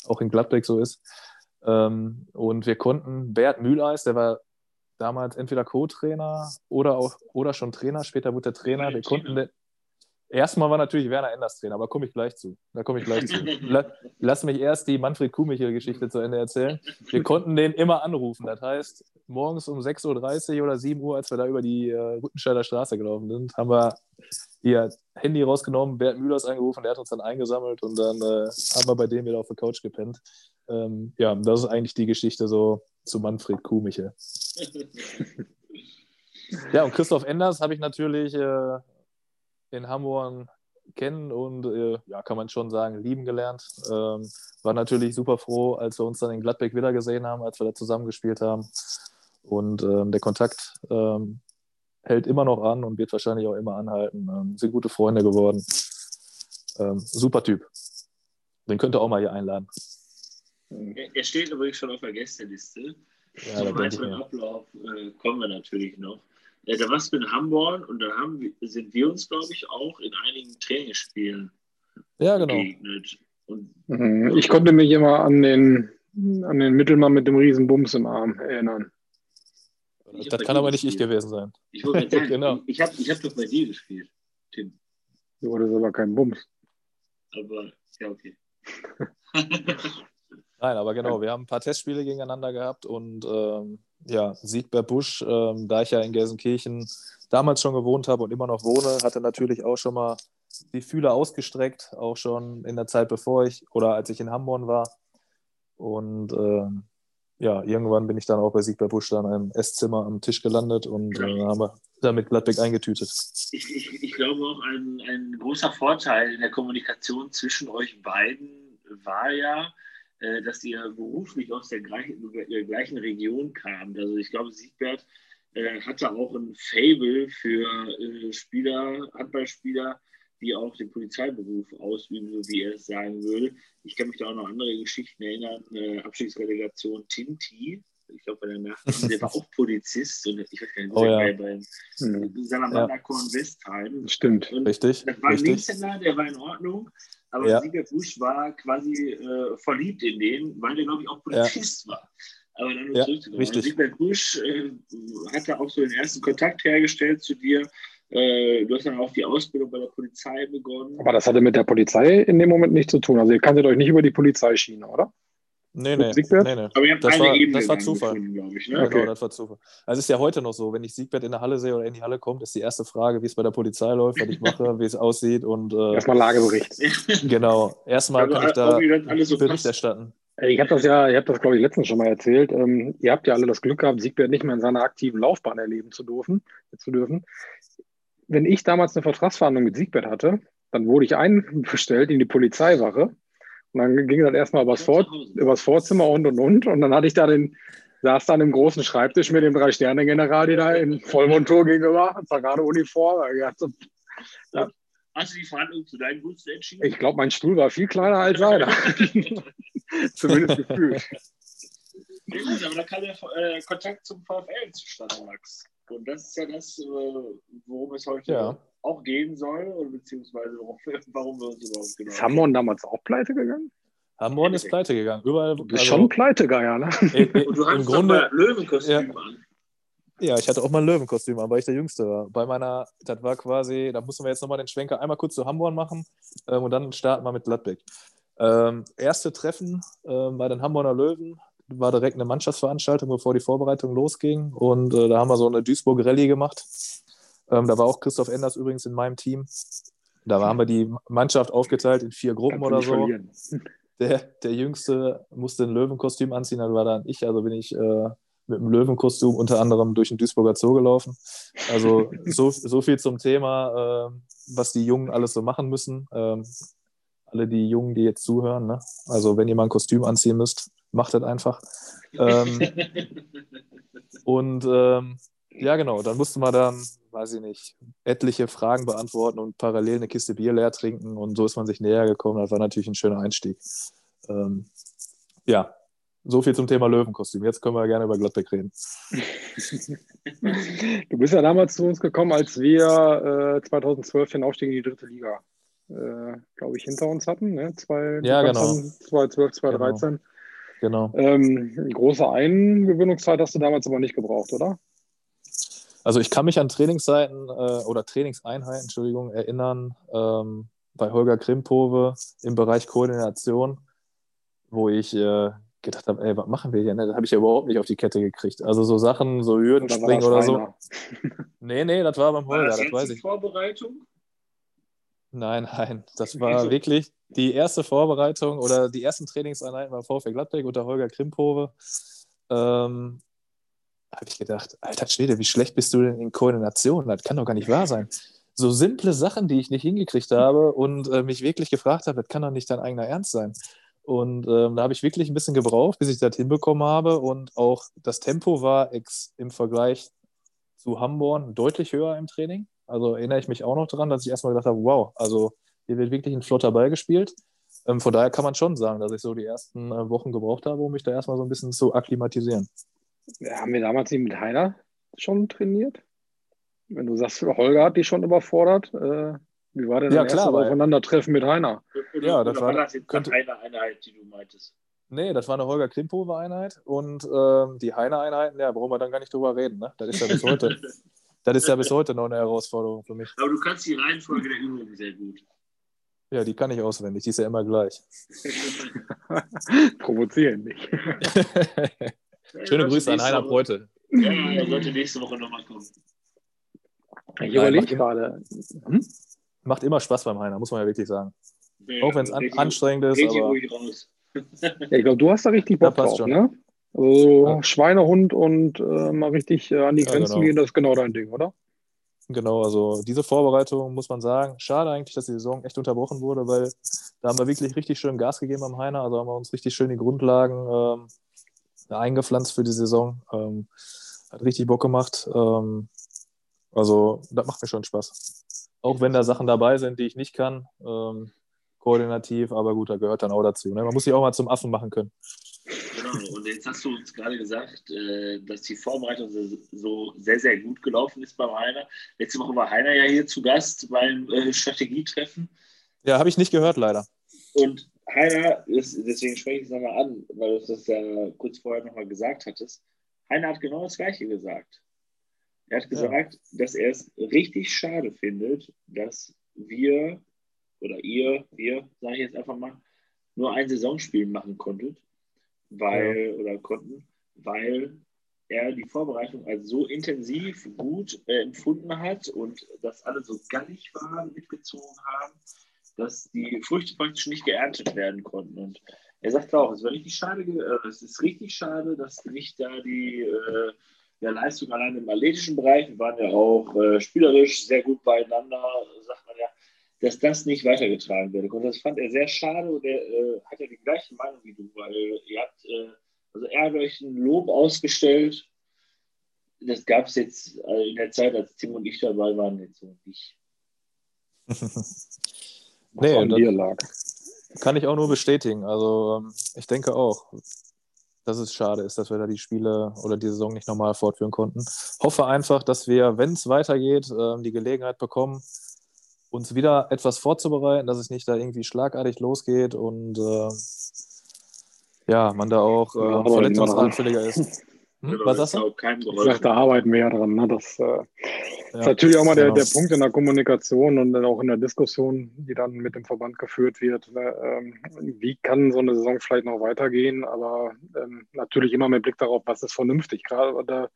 auch in Gladbeck so ist. Ähm, und wir konnten Bert Mühleis, der war damals entweder Co-Trainer oder auch oder schon Trainer, später wurde der Trainer. Wir konnten den, Erstmal war natürlich Werner Enders Trainer, aber komme ich gleich zu. Da komme ich gleich zu. Lass mich erst die Manfred Kuhmichel-Geschichte zu Ende erzählen. Wir konnten den immer anrufen. Das heißt, morgens um 6.30 Uhr oder 7 Uhr, als wir da über die äh, Rüttenscheider Straße gelaufen sind, haben wir ihr Handy rausgenommen, Bert Mühlers angerufen, der hat uns dann eingesammelt und dann äh, haben wir bei dem wieder auf der Couch gepennt. Ähm, ja, das ist eigentlich die Geschichte so zu Manfred Kuhmichel. [laughs] Ja, und Christoph Enders habe ich natürlich äh, in Hamburg kennen und äh, ja, kann man schon sagen, lieben gelernt. Ähm, war natürlich super froh, als wir uns dann in Gladbeck wieder gesehen haben, als wir da zusammengespielt haben. Und ähm, der Kontakt ähm, hält immer noch an und wird wahrscheinlich auch immer anhalten. Ähm, sind gute Freunde geworden. Ähm, super Typ. Den könnt ihr auch mal hier einladen. Er steht übrigens schon auf der Gästeliste. Ja, Zum weiteren Ablauf äh, kommen wir natürlich noch. Ja, da warst du in Hamburg und da haben, sind wir uns, glaube ich, auch in einigen Trainingsspielen ja, genau. begegnet. Und, mhm. ich konnte mich immer an den, an den Mittelmann mit dem riesen Bums im Arm erinnern. Das, das kann aber nicht gespielt. ich gewesen sein. Ich wollte sagen, [laughs] genau. ich habe ich hab doch bei dir gespielt, Tim. Du hattest aber kein Bums. Aber, ja, okay. [laughs] Nein, aber genau, wir haben ein paar Testspiele gegeneinander gehabt und ähm, ja, Siegbert Busch, ähm, da ich ja in Gelsenkirchen damals schon gewohnt habe und immer noch wohne, hatte natürlich auch schon mal die Fühler ausgestreckt, auch schon in der Zeit bevor ich oder als ich in Hamburg war. Und ähm, ja, irgendwann bin ich dann auch bei Siegbert Busch dann im Esszimmer am Tisch gelandet und äh, haben wir damit Gladbeck eingetütet. Ich, ich, ich glaube auch ein, ein großer Vorteil in der Kommunikation zwischen euch beiden war ja, äh, dass ihr beruflich aus der gleichen, der gleichen Region kamt. Also ich glaube, Siegbert äh, hatte auch ein Fable für äh, Spieler, Handballspieler, die auch den Polizeiberuf ausüben, so wie er es sagen würde. Ich kann mich da auch noch an andere Geschichten erinnern. Äh, Abstiegsrelegation Tinti ich glaube, bei der Nacht, [laughs] der war auch Polizist und ich weiß gar nicht, Oh, ja. bei, beim Hm. Salamanderkorn Westheim. Stimmt. Und Richtig, das war ein. Linkshänder, der war in Ordnung, aber Ja. Sieger Busch war quasi äh, verliebt in den, weil der, glaube ich, auch Polizist war. Aber dann Ja, zurückzukommen. richtig. Siegbert Busch äh, hatte auch so den ersten Kontakt hergestellt zu dir. Äh, du hast dann auch die Ausbildung bei der Polizei begonnen. Aber das hatte mit der Polizei in dem Moment nichts zu tun. Also ihr kanntet euch nicht über die Polizeischiene, oder? Nee, nee, nee, nee. Aber ihr habt Das eine war- Ebene das war Zufall. glaube ich. Ne? Okay. Genau, das war Zufall. Also es ist ja heute noch so, wenn ich Siegbert in der Halle sehe oder in die Halle kommt, ist die erste Frage, wie es bei der Polizei läuft, was ich mache, [laughs] wie es aussieht und äh, Erstmal Lagebericht. [laughs] genau, erstmal Also, kann ich da alles so Bericht passt. erstatten. Ich habe das ja, ich habe das glaube ich letztens schon mal erzählt. Ähm, ihr habt ja alle das Glück gehabt, Siegbert nicht mehr in seiner aktiven Laufbahn erleben zu dürfen. Zu dürfen. Wenn ich damals eine Vertragsverhandlung mit Siegbert hatte, dann wurde ich einbestellt in die Polizeiwache. Und dann ging das erstmal übers, Vor übers Vorzimmer und und und. Und dann hatte ich da den, saß dann im großen Schreibtisch mit dem Drei-Sterne-General, die da in Vollmontur gegenüber, war gerade Uniform. Ich dachte, Hast du die Verhandlungen zu deinen Gunsten entschieden? Ich glaube, mein Stuhl war viel kleiner als seiner. [laughs] Zumindest gefühlt. Ja, gut, aber da kam der äh, Kontakt zum VfL zustande, Max. Und das ist ja das, äh, worum es heute Ja. Auch gehen soll, oder beziehungsweise warum, [laughs] warum wir uns überhaupt genau. Ist Hamborn damals auch pleite gegangen? Hamborn ist pleite gegangen. Überall, Du bist also, schon Pleitegeier, ne? [laughs] äh, äh, Und du Im hast Grunde, mal Löwenkostüm an. ja, ich hatte auch mal ein Löwenkostüm an, weil ich der Jüngste war. Bei meiner, das war quasi, da mussten wir jetzt nochmal den Schwenker einmal kurz zu Hamborn machen ähm, und dann starten wir mit Gladbeck. Ähm, erste Treffen ähm, bei den Hamburger Löwen war direkt eine Mannschaftsveranstaltung, bevor die Vorbereitung losging. Und äh, da haben wir so eine Duisburg-Rallye gemacht. Ähm, da war auch Christoph Enders übrigens in meinem Team. Da haben wir die Mannschaft aufgeteilt in vier Gruppen oder so. Der, der Jüngste musste ein Löwenkostüm anziehen, das war dann ich. Also bin ich äh, mit einem Löwenkostüm unter anderem durch den Duisburger Zoo gelaufen. Also [laughs] so, so viel zum Thema, äh, was die Jungen alles so machen müssen. Ähm, alle die Jungen, die jetzt zuhören. Ne? Also wenn ihr mal ein Kostüm anziehen müsst, macht das einfach. Ähm, [laughs] und ähm, ja, genau, dann musste man dann, weiß ich nicht, etliche Fragen beantworten und parallel eine Kiste Bier leer trinken und so ist man sich näher gekommen. Das war natürlich ein schöner Einstieg. Ähm, ja, so viel zum Thema Löwenkostüm. Jetzt können wir gerne über Gladbeck reden. [laughs] Du bist ja damals zu uns gekommen, als wir äh, 2012 den Aufstieg in die dritte Liga, äh, glaube ich, hinter uns hatten. Ne? Zwei, Ja, genau. kamst dann 2012, 2013. Genau. Ähm, eine große Eingewöhnungszeit hast du damals aber nicht gebraucht, oder? Also ich kann mich an Trainingsseiten äh, oder Trainingseinheiten, Entschuldigung, erinnern, ähm, bei Holger Krimpove im Bereich Koordination, wo ich äh, gedacht habe, ey, was machen wir hier? Ne? Das habe ich ja überhaupt nicht auf die Kette gekriegt. Also so Sachen, so Hürden Oder war springen das oder so. [laughs] Nee, nee, das war beim War Holger, das das jetzt weiß die ich. Vorbereitung? Nein, nein, das war Also- wirklich die erste Vorbereitung oder die ersten Trainingseinheiten beim VfL Gladbeck unter Holger Krimpove. Ähm, habe ich gedacht, alter Schwede, wie schlecht bist du denn in Koordination? Das kann doch gar nicht wahr sein. So simple Sachen, die ich nicht hingekriegt habe und äh, mich wirklich gefragt habe, das kann doch nicht dein eigener Ernst sein. Und ähm, da habe ich wirklich ein bisschen gebraucht, bis ich das hinbekommen habe. Und auch das Tempo war im Vergleich zu Hamborn deutlich höher im Training. Also erinnere ich mich auch noch daran, dass ich erstmal gedacht habe, wow, also hier wird wirklich ein flotter Ball gespielt. Ähm, von daher kann man schon sagen, dass ich so die ersten äh, Wochen gebraucht habe, um mich da erstmal so ein bisschen zu akklimatisieren. Haben wir damals nicht mit Heiner schon trainiert? Wenn du sagst, Holger hat dich schon überfordert, äh, wie war denn Ja, das Aufeinandertreffen mit Heiner? Oder, Ja, das oder war- das jetzt könnte- eine Einheit, die du meintest? Nee, das war eine Holger Klimpove-Einheit und ähm, die Heine-Einheiten, ja, brauchen wir dann gar nicht drüber reden. Ne? Das ist ja bis heute, [laughs] das ist ja bis heute noch eine Herausforderung für mich. Aber du kannst die Reihenfolge der Übungen sehr gut. Ja, die kann ich auswendig, die ist ja immer gleich. [laughs] [laughs] Provozieren nicht. Schöne Grüße an Heiner Breute. Ja, er sollte nächste Woche nochmal kommen. Ich überlege gerade. Hm? Macht immer Spaß beim Heiner, muss man ja wirklich sagen. Ja, Auch wenn es an, anstrengend ist, aber ruhig raus. Ja, ich glaube, du hast da richtig Bock drauf, schon. ne? Also Ja. Schweinehund und äh, mal richtig äh, an die Ja, Grenzen genau. gehen, das ist genau dein Ding, oder? Genau, also diese Vorbereitung muss man sagen. Schade eigentlich, dass die Saison echt unterbrochen wurde, weil da haben wir wirklich richtig schön Gas gegeben am Heiner. Also haben wir uns richtig schön die Grundlagen ähm, eingepflanzt für die Saison. Ähm, hat richtig Bock gemacht. Ähm, also das macht mir schon Spaß. Auch wenn da Sachen dabei sind, die ich nicht kann, ähm, koordinativ, aber gut, da gehört dann auch dazu. Ne? Man muss sich auch mal zum Affen machen können. Genau, und jetzt hast du uns gerade gesagt, äh, dass die Vorbereitung so sehr, sehr gut gelaufen ist beim Heiner. Letzte Woche war Heiner ja hier zu Gast beim äh, Strategietreffen. Ja, habe ich nicht gehört, leider. Und Heiner, deswegen spreche ich es nochmal an, weil du das ja kurz vorher nochmal gesagt hattest. Heiner hat genau das Gleiche gesagt. Er hat gesagt, ja. dass er es richtig schade findet, dass wir oder ihr, wir, sage ich jetzt einfach mal, nur ein Saisonspiel machen konntet, weil, ja. oder konnten, weil er die Vorbereitung als so intensiv gut äh, empfunden hat und dass alle so gallig waren, mitgezogen haben, dass die Früchte praktisch nicht geerntet werden konnten. Und er sagt auch, es war richtig schade, äh, es ist richtig schade, dass nicht da die äh, ja, Leistung allein im athletischen Bereich, wir waren ja auch äh, spielerisch sehr gut beieinander, sagt man ja, dass das nicht weitergetragen wird. Und das fand er sehr schade und er äh, hat ja die gleiche Meinung wie du, weil ihr habt, äh, also er hat euch ein Lob ausgestellt. Das gab es jetzt äh, in der Zeit, als Tim und ich dabei waren, jetzt so nicht. [laughs] nee, an dir lag. Kann ich auch nur bestätigen. Also ähm, ich denke auch, dass es schade ist, dass wir da die Spiele oder die Saison nicht nochmal fortführen konnten. Hoffe einfach, dass wir, wenn es weitergeht, ähm, die Gelegenheit bekommen, uns wieder etwas vorzubereiten, dass es nicht da irgendwie schlagartig losgeht und äh, ja, man da auch äh, verletzungsanfälliger ist. [laughs] Hm? Was sagst du? Ich sag, da arbeiten wir ja dran. Ne? Das äh, ja, ist natürlich auch mal der, genau. der Punkt in der Kommunikation und dann auch in der Diskussion, die dann mit dem Verband geführt wird. Ne? Ähm, wie kann so eine Saison vielleicht noch weitergehen? Aber ähm, natürlich immer mit Blick darauf, was ist vernünftig. Gerade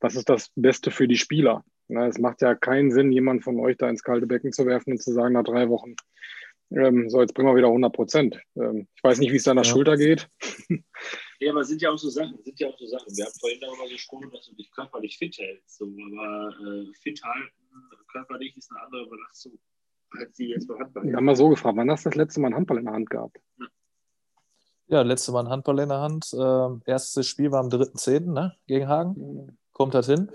was ist das Beste für die Spieler? Na, es macht ja keinen Sinn, jemand von euch da ins kalte Becken zu werfen und zu sagen, nach drei Wochen, ähm, so, jetzt bringen wir wieder 100 Prozent. Ähm, ich weiß nicht, wie es deiner ja. Schulter geht. Ja, aber es sind ja auch so Sachen, sind ja auch so Sachen. Wir haben vorhin darüber gesprochen, dass du dich körperlich fit hältst. So, aber äh, fit halten, körperlich ist eine andere Belastung, als die jetzt beim Handball. Wir haben mal so gefragt, wann hast du das letzte Mal einen Handball in der Hand gehabt? Ja. Ja, letzte Mal ein Handball in der Hand. Ähm, erstes Spiel war am 3.10. Ne? gegen Hagen. Kommt das hin.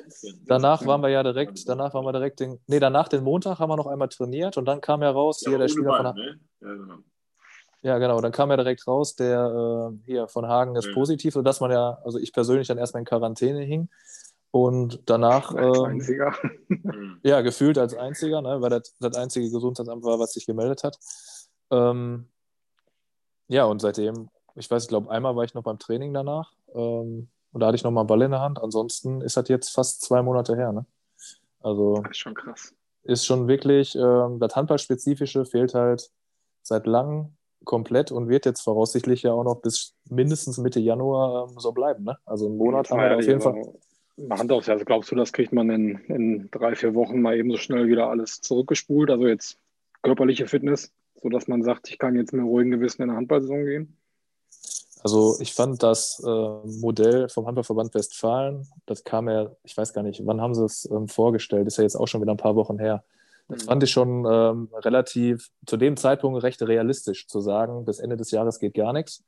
Danach waren wir ja direkt, danach waren wir direkt den, nee, danach den Montag haben wir noch einmal trainiert und dann kam ja raus, ja, hier der Spieler Ball, von ne? ja, genau. Ja, genau, dann kam ja direkt raus, der äh, hier von Hagen ist ja. positiv, sodass man ja, also ich persönlich dann erstmal in Quarantäne hing und danach. Als ähm, einziger. [laughs] ja, gefühlt als einziger, ne, weil das das einzige Gesundheitsamt war, was sich gemeldet hat. Ähm, ja, und seitdem, ich weiß, ich glaube, einmal war ich noch beim Training danach. Ähm, und da hatte ich nochmal einen Ball in der Hand. Ansonsten ist das jetzt fast zwei Monate her. Ne? Also das ist schon krass. Ist schon wirklich, ähm, das Handballspezifische fehlt halt seit langem komplett und wird jetzt voraussichtlich ja auch noch bis mindestens Mitte Januar ähm, so bleiben. Ne? Also einen Monat haben wir auf jeden Fall. Hand aufs Herz, glaubst du, das kriegt man in, in drei, vier Wochen mal eben so schnell wieder alles zurückgespult? Also jetzt körperliche Fitness, sodass man sagt, ich kann jetzt mit ruhigen Gewissen in eine Handballsaison gehen? Also ich fand das äh, Modell vom Handballverband Westfalen, das kam ja, ich weiß gar nicht, wann haben sie es ähm, vorgestellt, ist ja jetzt auch schon wieder ein paar Wochen her. Das mhm. fand ich schon ähm, relativ, zu dem Zeitpunkt recht realistisch zu sagen, bis Ende des Jahres geht gar nichts.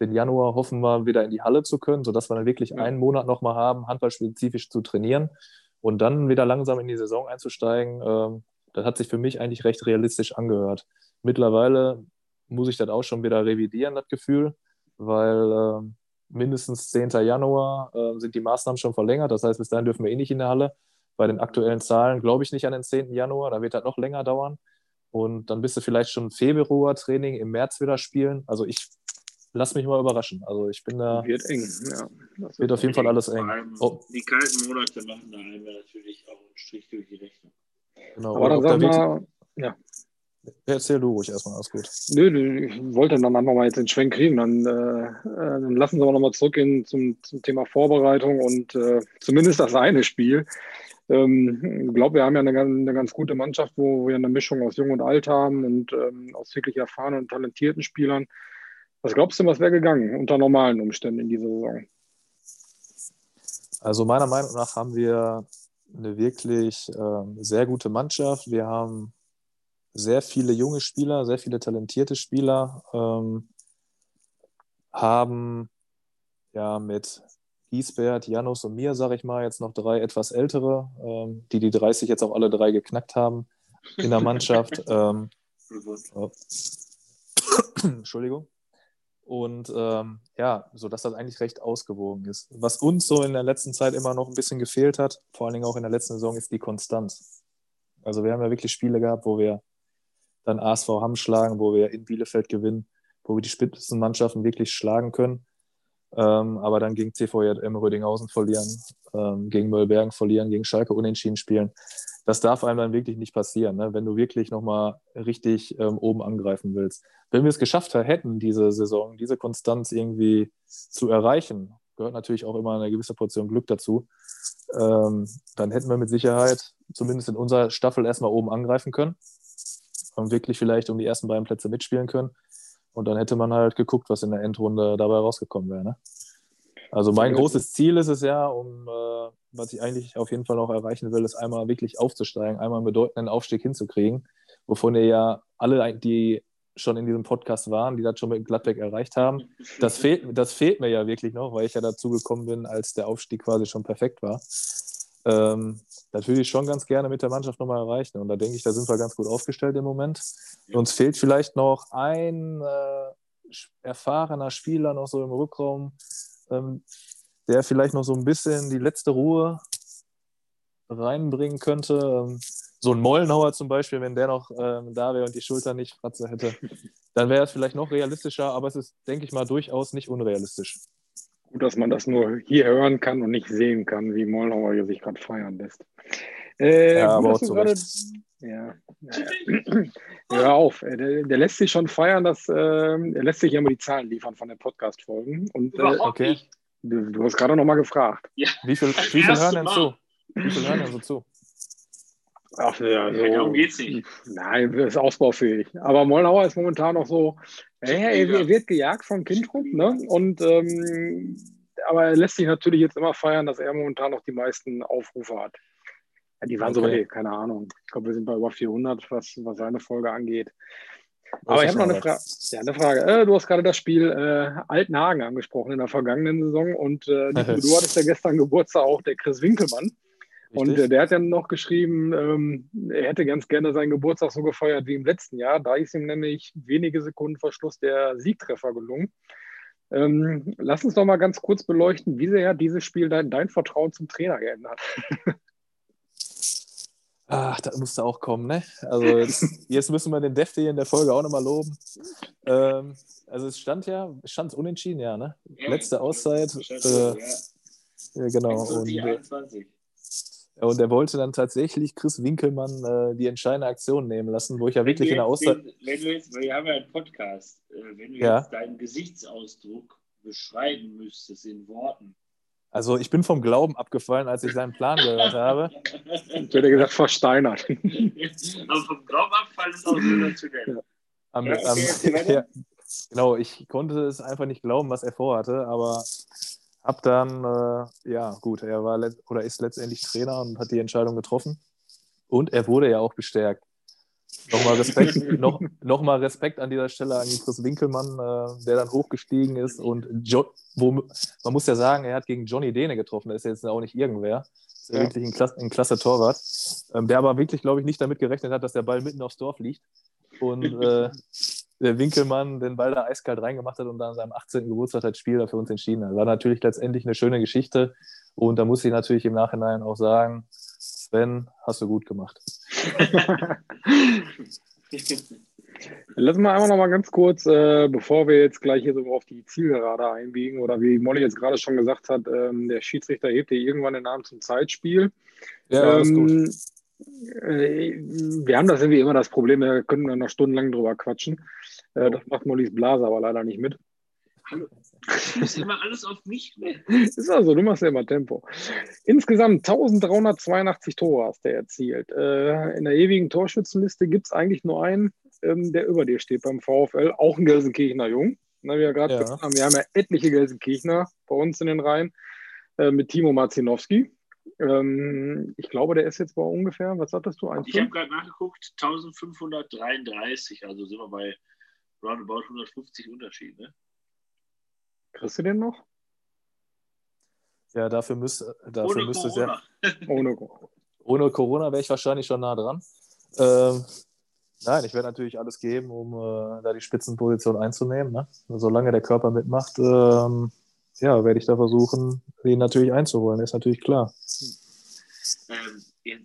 Den Januar hoffen wir wieder in die Halle zu können, sodass wir dann wirklich ja. einen Monat nochmal haben, handballspezifisch zu trainieren und dann wieder langsam in die Saison einzusteigen. Ähm, das hat sich für mich eigentlich recht realistisch angehört. Mittlerweile muss ich das auch schon wieder revidieren, das Gefühl weil äh, mindestens 10. Januar äh, sind die Maßnahmen schon verlängert. Das heißt, bis dahin dürfen wir eh nicht in der Halle. Bei den aktuellen Zahlen glaube ich nicht an den 10. Januar, da wird das noch länger dauern. Und dann bist du vielleicht schon Februar-Training im März wieder spielen. Also ich lass mich mal überraschen. Also ich bin da. Wird eng, ja. Das wird auf jeden Fall alles eng. Oh. Die kalten Monate machen da einem natürlich auch einen Strich durch die Rechnung. Genau. Aber dann sag mal, ja. Erzähl du ruhig erstmal, alles gut. Nö, ich wollte dann einfach mal jetzt den Schwenk kriegen. Dann, äh dann lassen Sie aber nochmal zurückgehen zum, zum Thema Vorbereitung und äh, zumindest das eine Spiel. Ähm, ich glaube, wir haben ja eine, eine, ganz gute Mannschaft, wo wir eine Mischung aus Jung und Alt haben und ähm, aus wirklich erfahrenen und talentierten Spielern. Was glaubst du, was wäre gegangen unter normalen Umständen in dieser Saison? Also meiner Meinung nach haben wir eine wirklich ähm, sehr gute Mannschaft. Wir haben sehr viele junge Spieler, sehr viele talentierte Spieler ähm, haben ja mit Giesbert, Janus und mir, sage ich mal, jetzt noch drei etwas ältere, ähm, die die 30 jetzt auch alle drei geknackt haben in der Mannschaft. [laughs] ähm, oh. [coughs] Entschuldigung. Und ähm, ja, sodass das eigentlich recht ausgewogen ist. Was uns so in der letzten Zeit immer noch ein bisschen gefehlt hat, vor allen Dingen auch in der letzten Saison, ist die Konstanz. Also wir haben ja wirklich Spiele gehabt, wo wir dann ASV Hamm schlagen, wo wir in Bielefeld gewinnen, wo wir die Spitzenmannschaften wirklich schlagen können. Ähm, aber dann gegen CVJM Rödinghausen verlieren, ähm, gegen Möllbergen verlieren, gegen Schalke unentschieden spielen. Das darf einem dann wirklich nicht passieren, ne? wenn du wirklich nochmal richtig ähm, oben angreifen willst. Wenn wir es geschafft hätten, diese Saison, diese Konstanz irgendwie zu erreichen, gehört natürlich auch immer eine gewisse Portion Glück dazu, ähm, dann hätten wir mit Sicherheit zumindest in unserer Staffel erstmal oben angreifen können und wirklich vielleicht um die ersten beiden Plätze mitspielen können. Und dann hätte man halt geguckt, was in der Endrunde dabei rausgekommen wäre. Ne? Also mein großes Ziel ist es ja, um äh, was ich eigentlich auf jeden Fall noch erreichen will, ist einmal wirklich aufzusteigen, einmal einen bedeutenden Aufstieg hinzukriegen, wovon ihr ja alle, die schon in diesem Podcast waren, die das schon mit Gladbeck erreicht haben. Das [laughs] fehlt, das fehlt mir ja wirklich noch, weil ich ja dazu gekommen bin, als der Aufstieg quasi schon perfekt war. Ähm, das würde ich schon ganz gerne mit der Mannschaft nochmal erreichen. Und da denke ich, da sind wir ganz gut aufgestellt im Moment. Uns fehlt vielleicht noch ein äh, erfahrener Spieler noch so im Rückraum, ähm, der vielleicht noch so ein bisschen die letzte Ruhe reinbringen könnte. Ähm, so ein Mollenhauer zum Beispiel, wenn der noch ähm, da wäre und die Schulter nicht Fratze hätte, dann wäre es vielleicht noch realistischer, aber es ist, denke ich mal, durchaus nicht unrealistisch. Gut, dass man das nur hier hören kann und nicht sehen kann, wie Mollenhauer sich gerade feiern lässt. Äh, ja, aber auch zu grade, ja, ja, Hör auf, äh, der, der, lässt sich schon feiern, dass äh, er lässt sich ja immer die Zahlen liefern von den Podcast-Folgen. Und äh, okay. Du, du hast gerade noch mal gefragt. Ja. Wie viel, wie viel hören denn zu? Wie viel hören denn so zu? Ach, ja, so, Darum geht's nicht. Nein, ist ausbaufähig. Aber Mollauer ist momentan noch so, ja, er, wird gejagt von Kindrup, ne? Und ähm, aber er lässt sich natürlich jetzt immer feiern, dass er momentan noch die meisten Aufrufe hat. Ja, die waren okay. so, keine Ahnung. Ich glaube, wir sind bei über 400, was, was seine Folge angeht. Aber ich habe noch eine, Fra ja, eine Frage. Äh, du hast gerade das Spiel äh, Altenhagen angesprochen in der vergangenen Saison und äh, [laughs] du hattest ja gestern Geburtstag auch der Chris Winkelmann. Und äh, der hat dann noch geschrieben, ähm, er hätte ganz gerne seinen Geburtstag so gefeiert wie im letzten Jahr. Da ist ihm nämlich wenige Sekunden vor Schluss der Siegtreffer gelungen. Ähm, lass uns doch mal ganz kurz beleuchten, wie sehr hat dieses Spiel dein, dein Vertrauen zum Trainer geändert? Ach, das musste auch kommen, ne? Also jetzt, jetzt müssen wir den Defte hier in der Folge auch nochmal loben. Ähm, also es stand ja, stand unentschieden, ja, ne? Ja, Letzte Auszeit. Äh, ja. genau. Und, äh, und er wollte dann tatsächlich Chris Winkelmann äh, die entscheidende Aktion nehmen lassen, wo ich ja wirklich in der Auszeit. Wenn, du jetzt, wir haben ja einen Podcast, äh, wenn du ja. jetzt deinen Gesichtsausdruck beschreiben müsstest in Worten, also ich bin vom Glauben abgefallen, als ich seinen Plan gehört habe. Ich hätte gesagt, versteinert. [laughs] Aber vom Glauben abfallen ist auch sensationell. Am, ja, okay, am, [laughs] ja, genau, ich konnte es einfach nicht glauben, was er vorhatte, aber hab dann, äh, ja gut, er war oder ist letztendlich Trainer und hat die Entscheidung getroffen. Und er wurde ja auch bestärkt. Nochmal Respekt, [laughs] noch, noch mal Respekt an dieser Stelle an Chris Winkelmann, äh, der dann hochgestiegen ist. Und jo wo, man muss ja sagen, er hat gegen Johnny Dehne getroffen. Der ist jetzt auch nicht irgendwer. Ist ja. wirklich ein, Klasse, ein klasse Torwart. Ähm, der aber wirklich, glaube ich, nicht damit gerechnet hat, dass der Ball mitten aufs Dorf liegt. Und [laughs] äh, der Winkelmann den Ball da eiskalt reingemacht hat und dann an seinem 18. Geburtstag das Spiel da für uns entschieden hat. War natürlich letztendlich eine schöne Geschichte. Und da muss ich natürlich im Nachhinein auch sagen, Sven, hast du gut gemacht. [laughs] Lass mal einmal noch mal ganz kurz, äh, bevor wir jetzt gleich hier so auf die Zielgerade einbiegen oder wie Molly jetzt gerade schon gesagt hat, ähm, der Schiedsrichter hebt hier irgendwann den Arm zum Zeitspiel. Ja, alles ähm, gut. Äh, wir haben das irgendwie immer das Problem, da können wir noch stundenlang drüber quatschen. Äh, das macht Mollys Blase aber leider nicht mit. Hallo. [laughs] Ich muss immer alles auf mich nehmen. Ist also, du machst ja immer Tempo. Insgesamt 1382 Tore hast du erzielt. Äh, in der ewigen Torschützenliste gibt es eigentlich nur einen, ähm, der über dir steht beim VfL, auch ein Gelsenkirchener Jung. Wir gerade ja. haben, wir haben ja etliche Gelsenkirchener bei uns in den Reihen äh, mit Timo Marzinowski. Ähm, ich glaube, der ist jetzt bei ungefähr, was sagtest du? Ich habe gerade nachgeguckt, 1533, also sind wir bei roundabout 150 Unterschied. Ne? Kriegst du den noch? Ja, dafür, müsst, dafür ohne müsste es ja. ohne, [laughs] ohne Corona wäre ich wahrscheinlich schon nah dran. Ähm, Nein, ich werde natürlich alles geben, um äh, da die Spitzenposition einzunehmen. Ne? Solange der Körper mitmacht, ähm, ja, werde ich da versuchen, ihn natürlich einzuholen, ist natürlich klar. Ähm,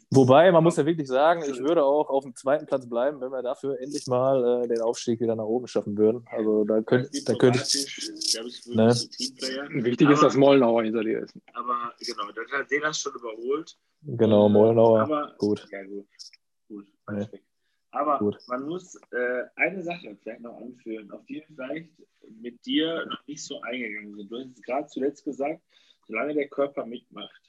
Wobei, man muss ja wirklich sagen, ich würde auch auf dem zweiten Platz bleiben, wenn wir dafür endlich mal äh, den Aufstieg wieder nach oben schaffen würden. Also da könnte da könnt ich. ich ne? Wichtig aber, ist, dass Mollenauer hinter dir ist. Aber genau, dann hat das schon überholt. Genau, Mollenauer. Aber, gut. Ja, gut. Gut, nee. Aber Gut. man muss äh, eine Sache vielleicht noch anführen, auf die wir vielleicht mit dir noch nicht so eingegangen sind. Du hast gerade zuletzt gesagt, solange der Körper mitmacht.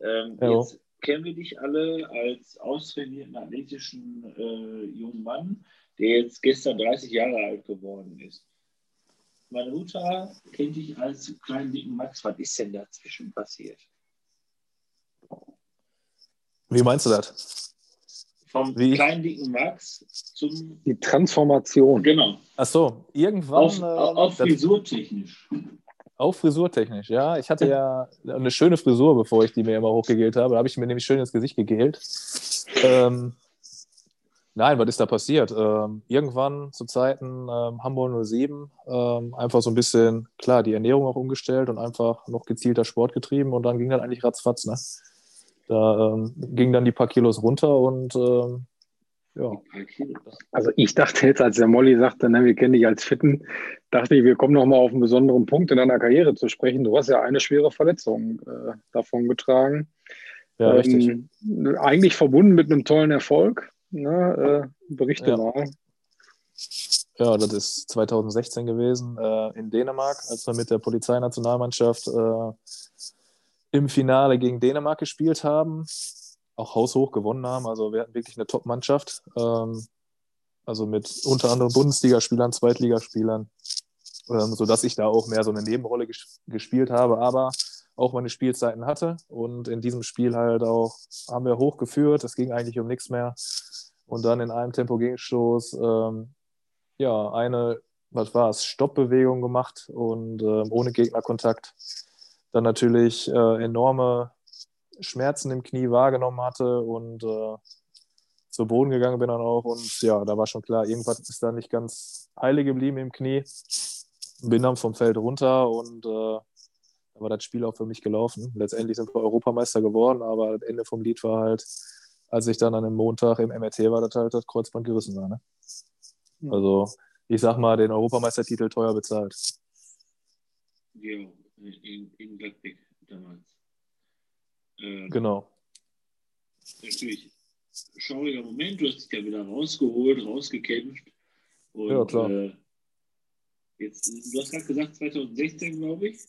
Ähm, jetzt kennen wir dich alle als austrainierten athletischen äh, jungen Mann, der jetzt gestern 30 Jahre alt geworden ist. Meine Mutter kennt dich als kleinen dicken Max. Was ist denn dazwischen passiert? Wie meinst du das? Vom Wie? kleinen dicken Max zum. Die Transformation. Genau. Ach so, irgendwann. Auf, äh, auf frisurtechnisch. Auch frisurtechnisch, ja. Ich hatte ja eine schöne Frisur, bevor ich die mir immer hochgegelt habe. Da habe ich mir nämlich schön ins Gesicht gegelt. Ähm, nein, was ist da passiert? Ähm, irgendwann zu Zeiten ähm, Hamburg 07 ähm, einfach so ein bisschen, klar, die Ernährung auch umgestellt und einfach noch gezielter Sport getrieben und dann ging das eigentlich ratzfatz, ne? Da ähm, gingen dann die paar Kilos runter und ähm, ja. Also ich dachte jetzt, als der Molly sagte, ne, wir kennen dich als Fitten, dachte ich, wir kommen nochmal auf einen besonderen Punkt in deiner Karriere zu sprechen. Du hast ja eine schwere Verletzung äh, davon getragen. Ja, ähm, richtig. Eigentlich verbunden mit einem tollen Erfolg. Ne? Äh, berichte ja. mal. Ja, das ist 2016 gewesen äh, in Dänemark, als wir mit der Polizeinationalmannschaft äh, im Finale gegen Dänemark gespielt haben auch haushoch gewonnen haben. Also wir hatten wirklich eine Top-Mannschaft. Ähm, also mit unter anderem Bundesligaspielern, Zweitligaspielern, ähm, sodass ich da auch mehr so eine Nebenrolle ges gespielt habe, aber auch meine Spielzeiten hatte. Und in diesem Spiel halt auch haben wir hochgeführt. Es ging eigentlich um nichts mehr. Und dann in einem Tempo-Gegenstoß, ähm, ja, eine, was war es, Stoppbewegung gemacht und ähm, ohne Gegnerkontakt. Dann natürlich äh, enorme Schmerzen im Knie wahrgenommen hatte und äh, zu Boden gegangen bin dann auch. Und ja, da war schon klar, irgendwas ist da nicht ganz heile geblieben im Knie. Bin dann vom Feld runter und äh, da war das Spiel auch für mich gelaufen. Letztendlich sind wir Europameister geworden, aber das Ende vom Lied war halt, als ich dann an einem Montag im MRT war, dass halt das Kreuzband gerissen war. Ne? Also, ich sag mal, den Europameistertitel teuer bezahlt. Ja, in, in Gladbeck damals. Ähm, genau. Natürlich schauriger Moment, du hast dich ja wieder rausgeholt, rausgekämpft. Und, ja, klar. Äh, jetzt, du hast gerade gesagt 2016, glaube ich.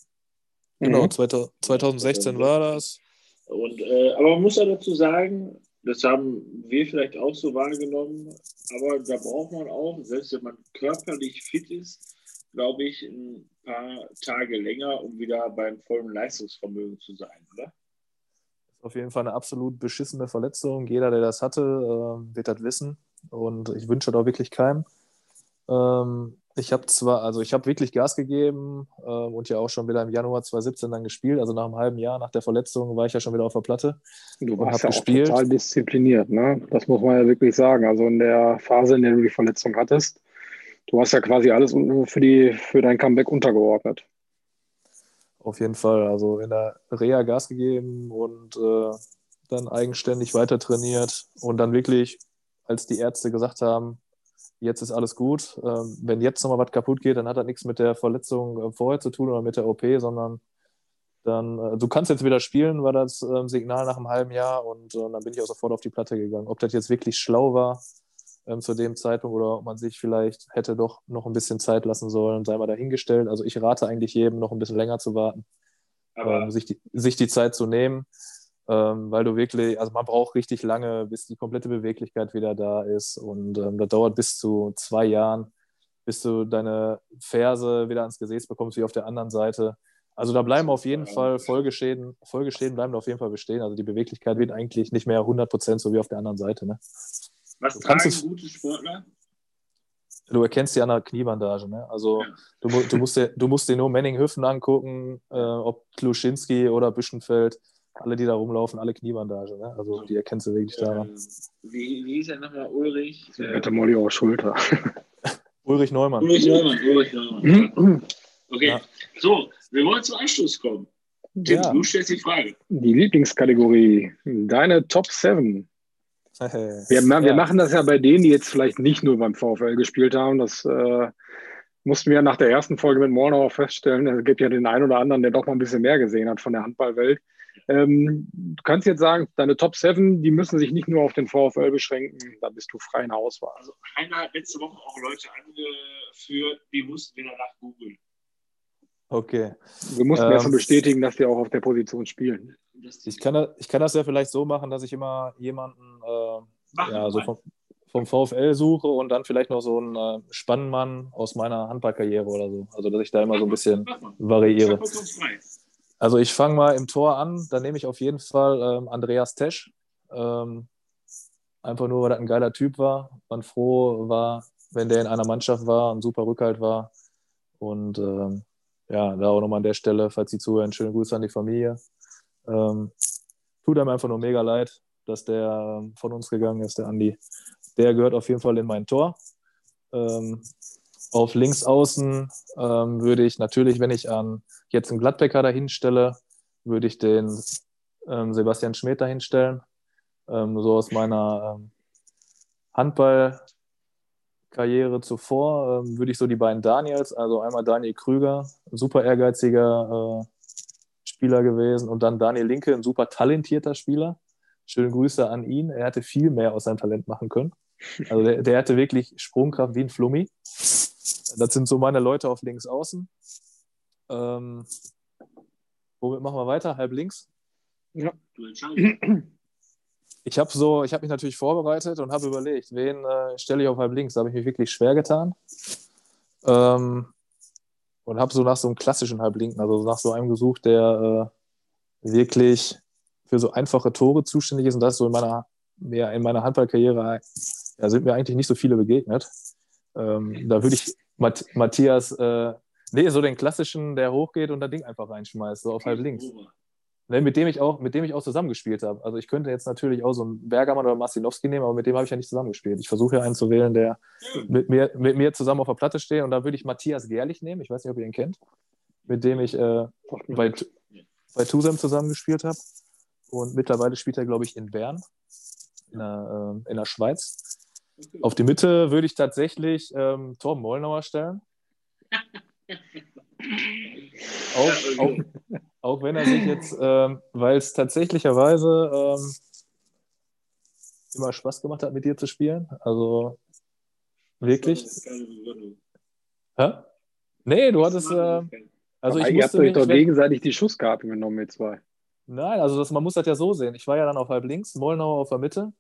Genau, mhm. 2016 war das. Und, äh, aber man muss ja dazu sagen, das haben wir vielleicht auch so wahrgenommen, aber da braucht man auch, selbst wenn man körperlich fit ist, glaube ich, ein paar Tage länger, um wieder beim vollen Leistungsvermögen zu sein, oder? auf jeden Fall eine absolut beschissene Verletzung. Jeder, der das hatte, äh, wird das wissen. Und ich wünsche das auch wirklich keinem. Ähm, ich habe zwar, also ich habe wirklich Gas gegeben äh, und ja auch schon wieder im Januar 2017 dann gespielt. Also nach einem halben Jahr nach der Verletzung war ich ja schon wieder auf der Platte. Du warst ja gespielt. auch total diszipliniert, ne? Das muss man ja wirklich sagen. Also in der Phase, in der du die Verletzung hattest, du hast ja quasi alles für, die, für dein Comeback untergeordnet. Auf jeden Fall. Also in der Reha Gas gegeben und äh, dann eigenständig weiter trainiert und dann wirklich, als die Ärzte gesagt haben, jetzt ist alles gut, ähm, wenn jetzt nochmal was kaputt geht, dann hat das nichts mit der Verletzung äh, vorher zu tun oder mit der OP, sondern dann, äh, du kannst jetzt wieder spielen, war das äh, Signal nach einem halben Jahr und äh, dann bin ich auch sofort auf die Platte gegangen. Ob das jetzt wirklich schlau war, ähm, zu dem Zeitpunkt oder ob man sich vielleicht hätte doch noch ein bisschen Zeit lassen sollen, sei mal dahingestellt. Also ich rate eigentlich jedem, noch ein bisschen länger zu warten, ähm, sich, die, sich die Zeit zu nehmen, ähm, weil du wirklich, also man braucht richtig lange, bis die komplette Beweglichkeit wieder da ist und ähm, das dauert bis zu zwei Jahren, bis du deine Ferse wieder ans Gesäß bekommst, wie auf der anderen Seite. Also da bleiben auf jeden Fall Folgeschäden, Folgeschäden bleiben auf jeden Fall bestehen. Also die Beweglichkeit wird eigentlich nicht mehr 100 Prozent so wie auf der anderen Seite. Ne? Was du tragen gute Sportler? Du erkennst die an der Kniebandage. Ne? Also ja. du, du, musst dir, du musst dir nur Manning Hüffen angucken, äh, ob Kluschinski oder Büschenfeld. alle, die da rumlaufen, alle Kniebandage. Ne? Also die erkennst du wirklich daran. Ähm, wie, wie hieß er nochmal? Ulrich? Ich hätte Molly auf Schulter. [laughs] Ulrich Neumann. Ulrich Neumann. Ulrich Neumann. [clears throat] Okay, Ja. so, wir wollen zum Anschluss kommen. Tim, Ja. du stellst die Frage. Die Lieblingskategorie. Deine Top 7. [laughs] Wir, ma- wir Ja. machen das ja bei denen, die jetzt vielleicht nicht nur beim VfL gespielt haben. Das äh, mussten wir nach der ersten Folge mit Mornauer feststellen. Es gibt ja den einen oder anderen, der doch mal ein bisschen mehr gesehen hat von der Handballwelt. Ähm, du kannst jetzt sagen, deine Top 7, die müssen sich nicht nur auf den VfL beschränken. Da bist du frei in der Auswahl. Also, Heiner hat letzte Woche auch Leute angeführt, die mussten wir danach googeln. Okay. Wir mussten Ähm, erstmal bestätigen, dass die auch auf der Position spielen. Ich kann, das, ich kann das ja vielleicht so machen, dass ich immer jemanden äh, ja, so vom, vom VfL suche und dann vielleicht noch so einen äh, Spannmann aus meiner Handballkarriere oder so. Also dass ich da immer so ein bisschen variiere. Also ich fange mal im Tor an, da nehme ich auf jeden Fall ähm, Andreas Tesch. Ähm, einfach nur, weil er ein geiler Typ war. Man froh war, wenn der in einer Mannschaft war, ein super Rückhalt war. Und ähm, ja, da auch nochmal an der Stelle, falls Sie zuhören, schöne Grüße an die Familie. Ähm, tut einem einfach nur mega leid, dass der ähm, von uns gegangen ist, der Andi. Der gehört auf jeden Fall in mein Tor. Ähm, auf links außen ähm, würde ich natürlich, wenn ich an jetzt einen Gladbecker dahin stelle, würde ich den ähm, Sebastian Schmidt dahin stellen. Ähm, so aus meiner ähm, Handballkarriere zuvor ähm, würde ich so die beiden Daniels, also einmal Daniel Krüger, ein super ehrgeiziger äh, Spieler gewesen und dann Daniel Linke, ein super talentierter Spieler. Schöne Grüße an ihn. Er hätte viel mehr aus seinem Talent machen können. Also der, der hatte wirklich Sprungkraft wie ein Flummi. Das sind so meine Leute auf links außen. Ähm, womit machen wir weiter? Halb links. Du entscheidest. Ich habe so, ich mich natürlich vorbereitet und habe überlegt, wen äh, stelle ich auf halb links. Da habe ich mich wirklich schwer getan. Ähm, und habe so nach so einem klassischen Halblinken, also nach so einem gesucht, der äh, wirklich für so einfache Tore zuständig ist. Und das ist so in meiner, ja, in meiner Handballkarriere, ja, sind mir eigentlich nicht so viele begegnet. Ähm, da würde ich Matt Matthias, äh, nee, so den klassischen, der hochgeht und das Ding einfach reinschmeißt, so auf halb links. Ne, mit dem ich auch, mit dem ich auch zusammengespielt habe. Also ich könnte jetzt natürlich auch so einen Bergermann oder Marcinowski nehmen, aber mit dem habe ich ja nicht zusammengespielt. Ich versuche ja einen zu wählen, der mit mir, mit mir zusammen auf der Platte steht. Und da würde ich Matthias Gerlich nehmen. Ich weiß nicht, ob ihr ihn kennt. Mit dem ich äh, bei, bei Tusem zusammengespielt habe. Und mittlerweile spielt er, glaube ich, in Bern, in der, äh, in der Schweiz. Auf die Mitte würde ich tatsächlich ähm, Torben Mollnauer stellen. [laughs] Auch, auch, auch wenn er sich jetzt, ähm, weil es tatsächlicherweise ähm, immer Spaß gemacht hat, mit dir zu spielen. Also wirklich. Hä? Nee, du hattest. Äh, also ich ihr habt musste euch doch gegenseitig die Schusskarten genommen, ihr zwei. Nein, also das, man muss das ja so sehen. Ich war ja dann auf halb links, Mollnauer auf der Mitte.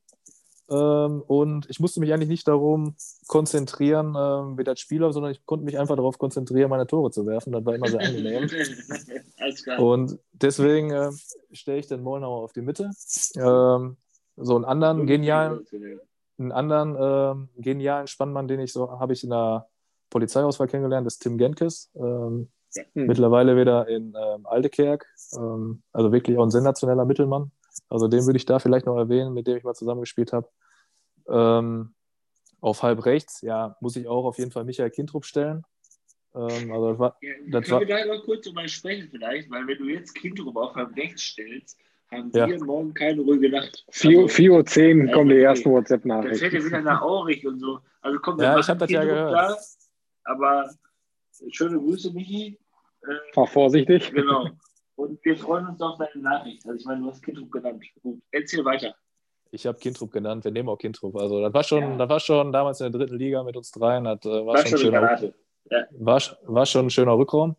Ähm, und ich musste mich eigentlich nicht darum konzentrieren, ähm, wie das Spieler, sondern ich konnte mich einfach darauf konzentrieren, meine Tore zu werfen. Das war immer sehr angenehm. [laughs] Und deswegen äh, stelle ich den Mollnauer auf die Mitte. Ähm, so einen anderen genialen, einen anderen ähm, genialen Spannmann, den ich so habe ich in der Polizeiauswahl kennengelernt, ist Tim Genkes. Ähm, Hm. Mittlerweile wieder in ähm, Aldekerk. Ähm, also wirklich auch ein sensationeller Mittelmann. Also den würde ich da vielleicht noch erwähnen, mit dem ich mal zusammengespielt habe. Ähm, auf halb rechts, ja, muss ich auch auf jeden Fall Michael Kindrup stellen. Ähm, also das war, Ja, Das können war- wir da mal kurz drüber sprechen vielleicht, weil wenn du jetzt Kindrup auf halb rechts stellst, haben Ja. wir morgen keine ruhige Nacht. 4 Uhr 10 kommen die okay. ersten Dann fährt er WhatsApp-Nachrichten. wieder nach Aurich und so. Also komm, Ja, ich hab das ja gehört. klar, aber schöne Grüße, Michi. Äh, Fahr vorsichtig. genau. Und wir freuen uns auf deine Nachricht. Also ich meine, du hast Kindrup genannt. Gut, erzähl weiter. ich habe Kindrup genannt, wir nehmen auch Kindrup. Also das war schon, Ja. das war schon damals in der dritten Liga mit uns dreien, das äh, war, War schon ein schon schöner, Granate. war, war schon ein schöner Rückraum.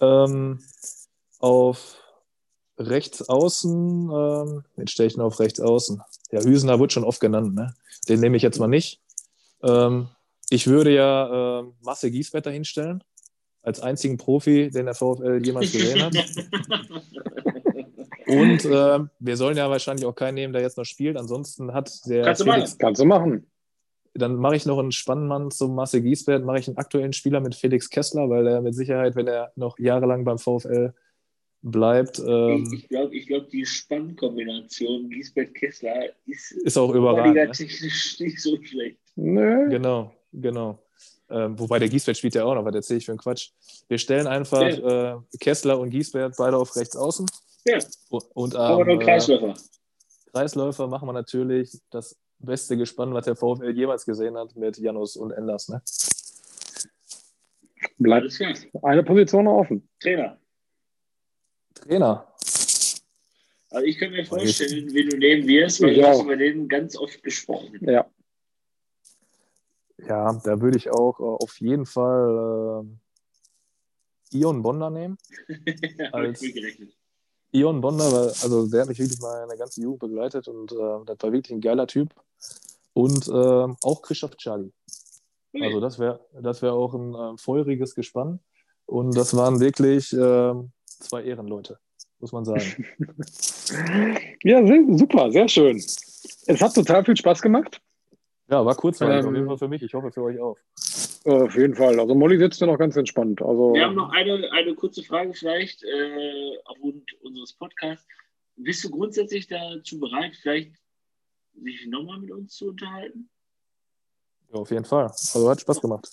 Ähm, auf rechts außen, ähm, wen stelle ich denn auf rechts außen? Ja, Hüsener wird schon oft genannt, ne? Den nehme ich jetzt mal nicht. Ähm, ich würde ja ähm, Marcel Gieswetter hinstellen, als einzigen Profi, den der VfL jemals gesehen hat. [laughs] Und ähm, wir sollen ja wahrscheinlich auch keinen nehmen, der jetzt noch spielt. Ansonsten hat der Kannst du Felix, Kannst du machen. dann mache ich noch einen Spannmann zum Marcel Gieswert, mache ich einen aktuellen Spieler mit Felix Kessler, weil er mit Sicherheit, wenn er noch jahrelang beim VfL bleibt. Ähm, ich glaube, ich glaub, die Spannkombination Giesbert-Kessler ist, ist auch überragend. Ne? technisch nicht so schlecht. Nö. Genau, genau. Ähm, wobei der Giesbert spielt ja auch noch, was erzähle ich für einen Quatsch. Wir stellen einfach ja. äh, Kessler und Giesbert beide auf rechts außen. Ja. Und am ähm, Kreisläufer. Äh, Kreisläufer machen wir natürlich das beste Gespann, was der VfL jemals gesehen hat, mit Janus und Enders. Ne? Bleibt eine Position offen. Trainer. Trainer. Also ich kann mir vorstellen, wie du nehmen wirst, weil du hast über den ganz oft gesprochen. Ja. Ja, da würde ich auch äh, auf jeden Fall äh, Ion Bonder nehmen. [laughs] als Ion Bonder, weil, also der hat mich wirklich mal eine ganze Jugend begleitet und äh, das war wirklich ein geiler Typ. Und äh, auch Christoph Charlie. Also das wäre das wär auch ein äh, feuriges Gespann. Und das waren wirklich äh, zwei Ehrenleute, muss man sagen. [laughs] ja, super, sehr schön. Es hat total viel Spaß gemacht. Ja, war kurzweilig, ähm, auf jeden Fall für mich. Ich hoffe für euch auch. Auf jeden Fall. Also Molly sitzt ja noch ganz entspannt. Also, Wir haben noch eine, eine kurze Frage vielleicht äh, aufgrund unseres Podcasts. Bist du grundsätzlich dazu bereit, vielleicht sich nochmal mit uns zu unterhalten? Ja, auf jeden Fall. Also hat Spaß gemacht.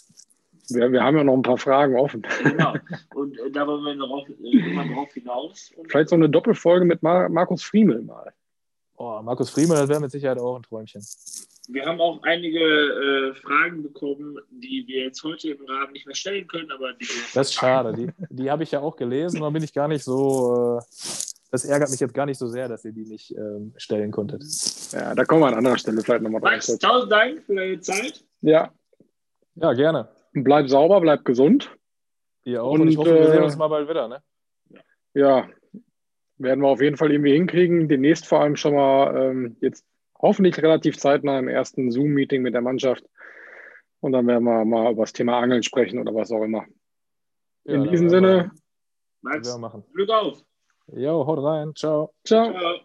Wir, wir haben ja noch ein paar Fragen offen. Genau. Und äh, da wollen wir darauf, äh, immer drauf hinaus. Und vielleicht so eine Doppelfolge mit Mar Markus Friemel mal. Oh, Markus Friemel, das wäre mit Sicherheit auch ein Träumchen. Wir haben auch einige äh, Fragen bekommen, die wir jetzt heute im Rahmen nicht mehr stellen können, aber die. Das ist schade. Die, die habe ich ja auch gelesen, da bin ich gar nicht so. Äh, das ärgert mich jetzt gar nicht so sehr, dass ihr die nicht ähm, stellen konntet. Ja, da kommen wir an anderer Stelle vielleicht nochmal drauf. Max, tausend Dank für deine Zeit. Ja. Ja, gerne. Bleib sauber, bleib gesund. Ihr auch. Und, und ich hoffe, wir sehen äh, uns mal bald wieder. Ne? Ja, werden wir auf jeden Fall irgendwie hinkriegen. Demnächst vor allem schon mal ähm, jetzt hoffentlich relativ zeitnah im ersten Zoom-Meeting mit der Mannschaft. Und dann werden wir mal über das Thema Angeln sprechen oder was auch immer. Ja, In diesem Sinne. Max, Glück auf. Jo, haut rein. Ciao. Ciao. Ciao.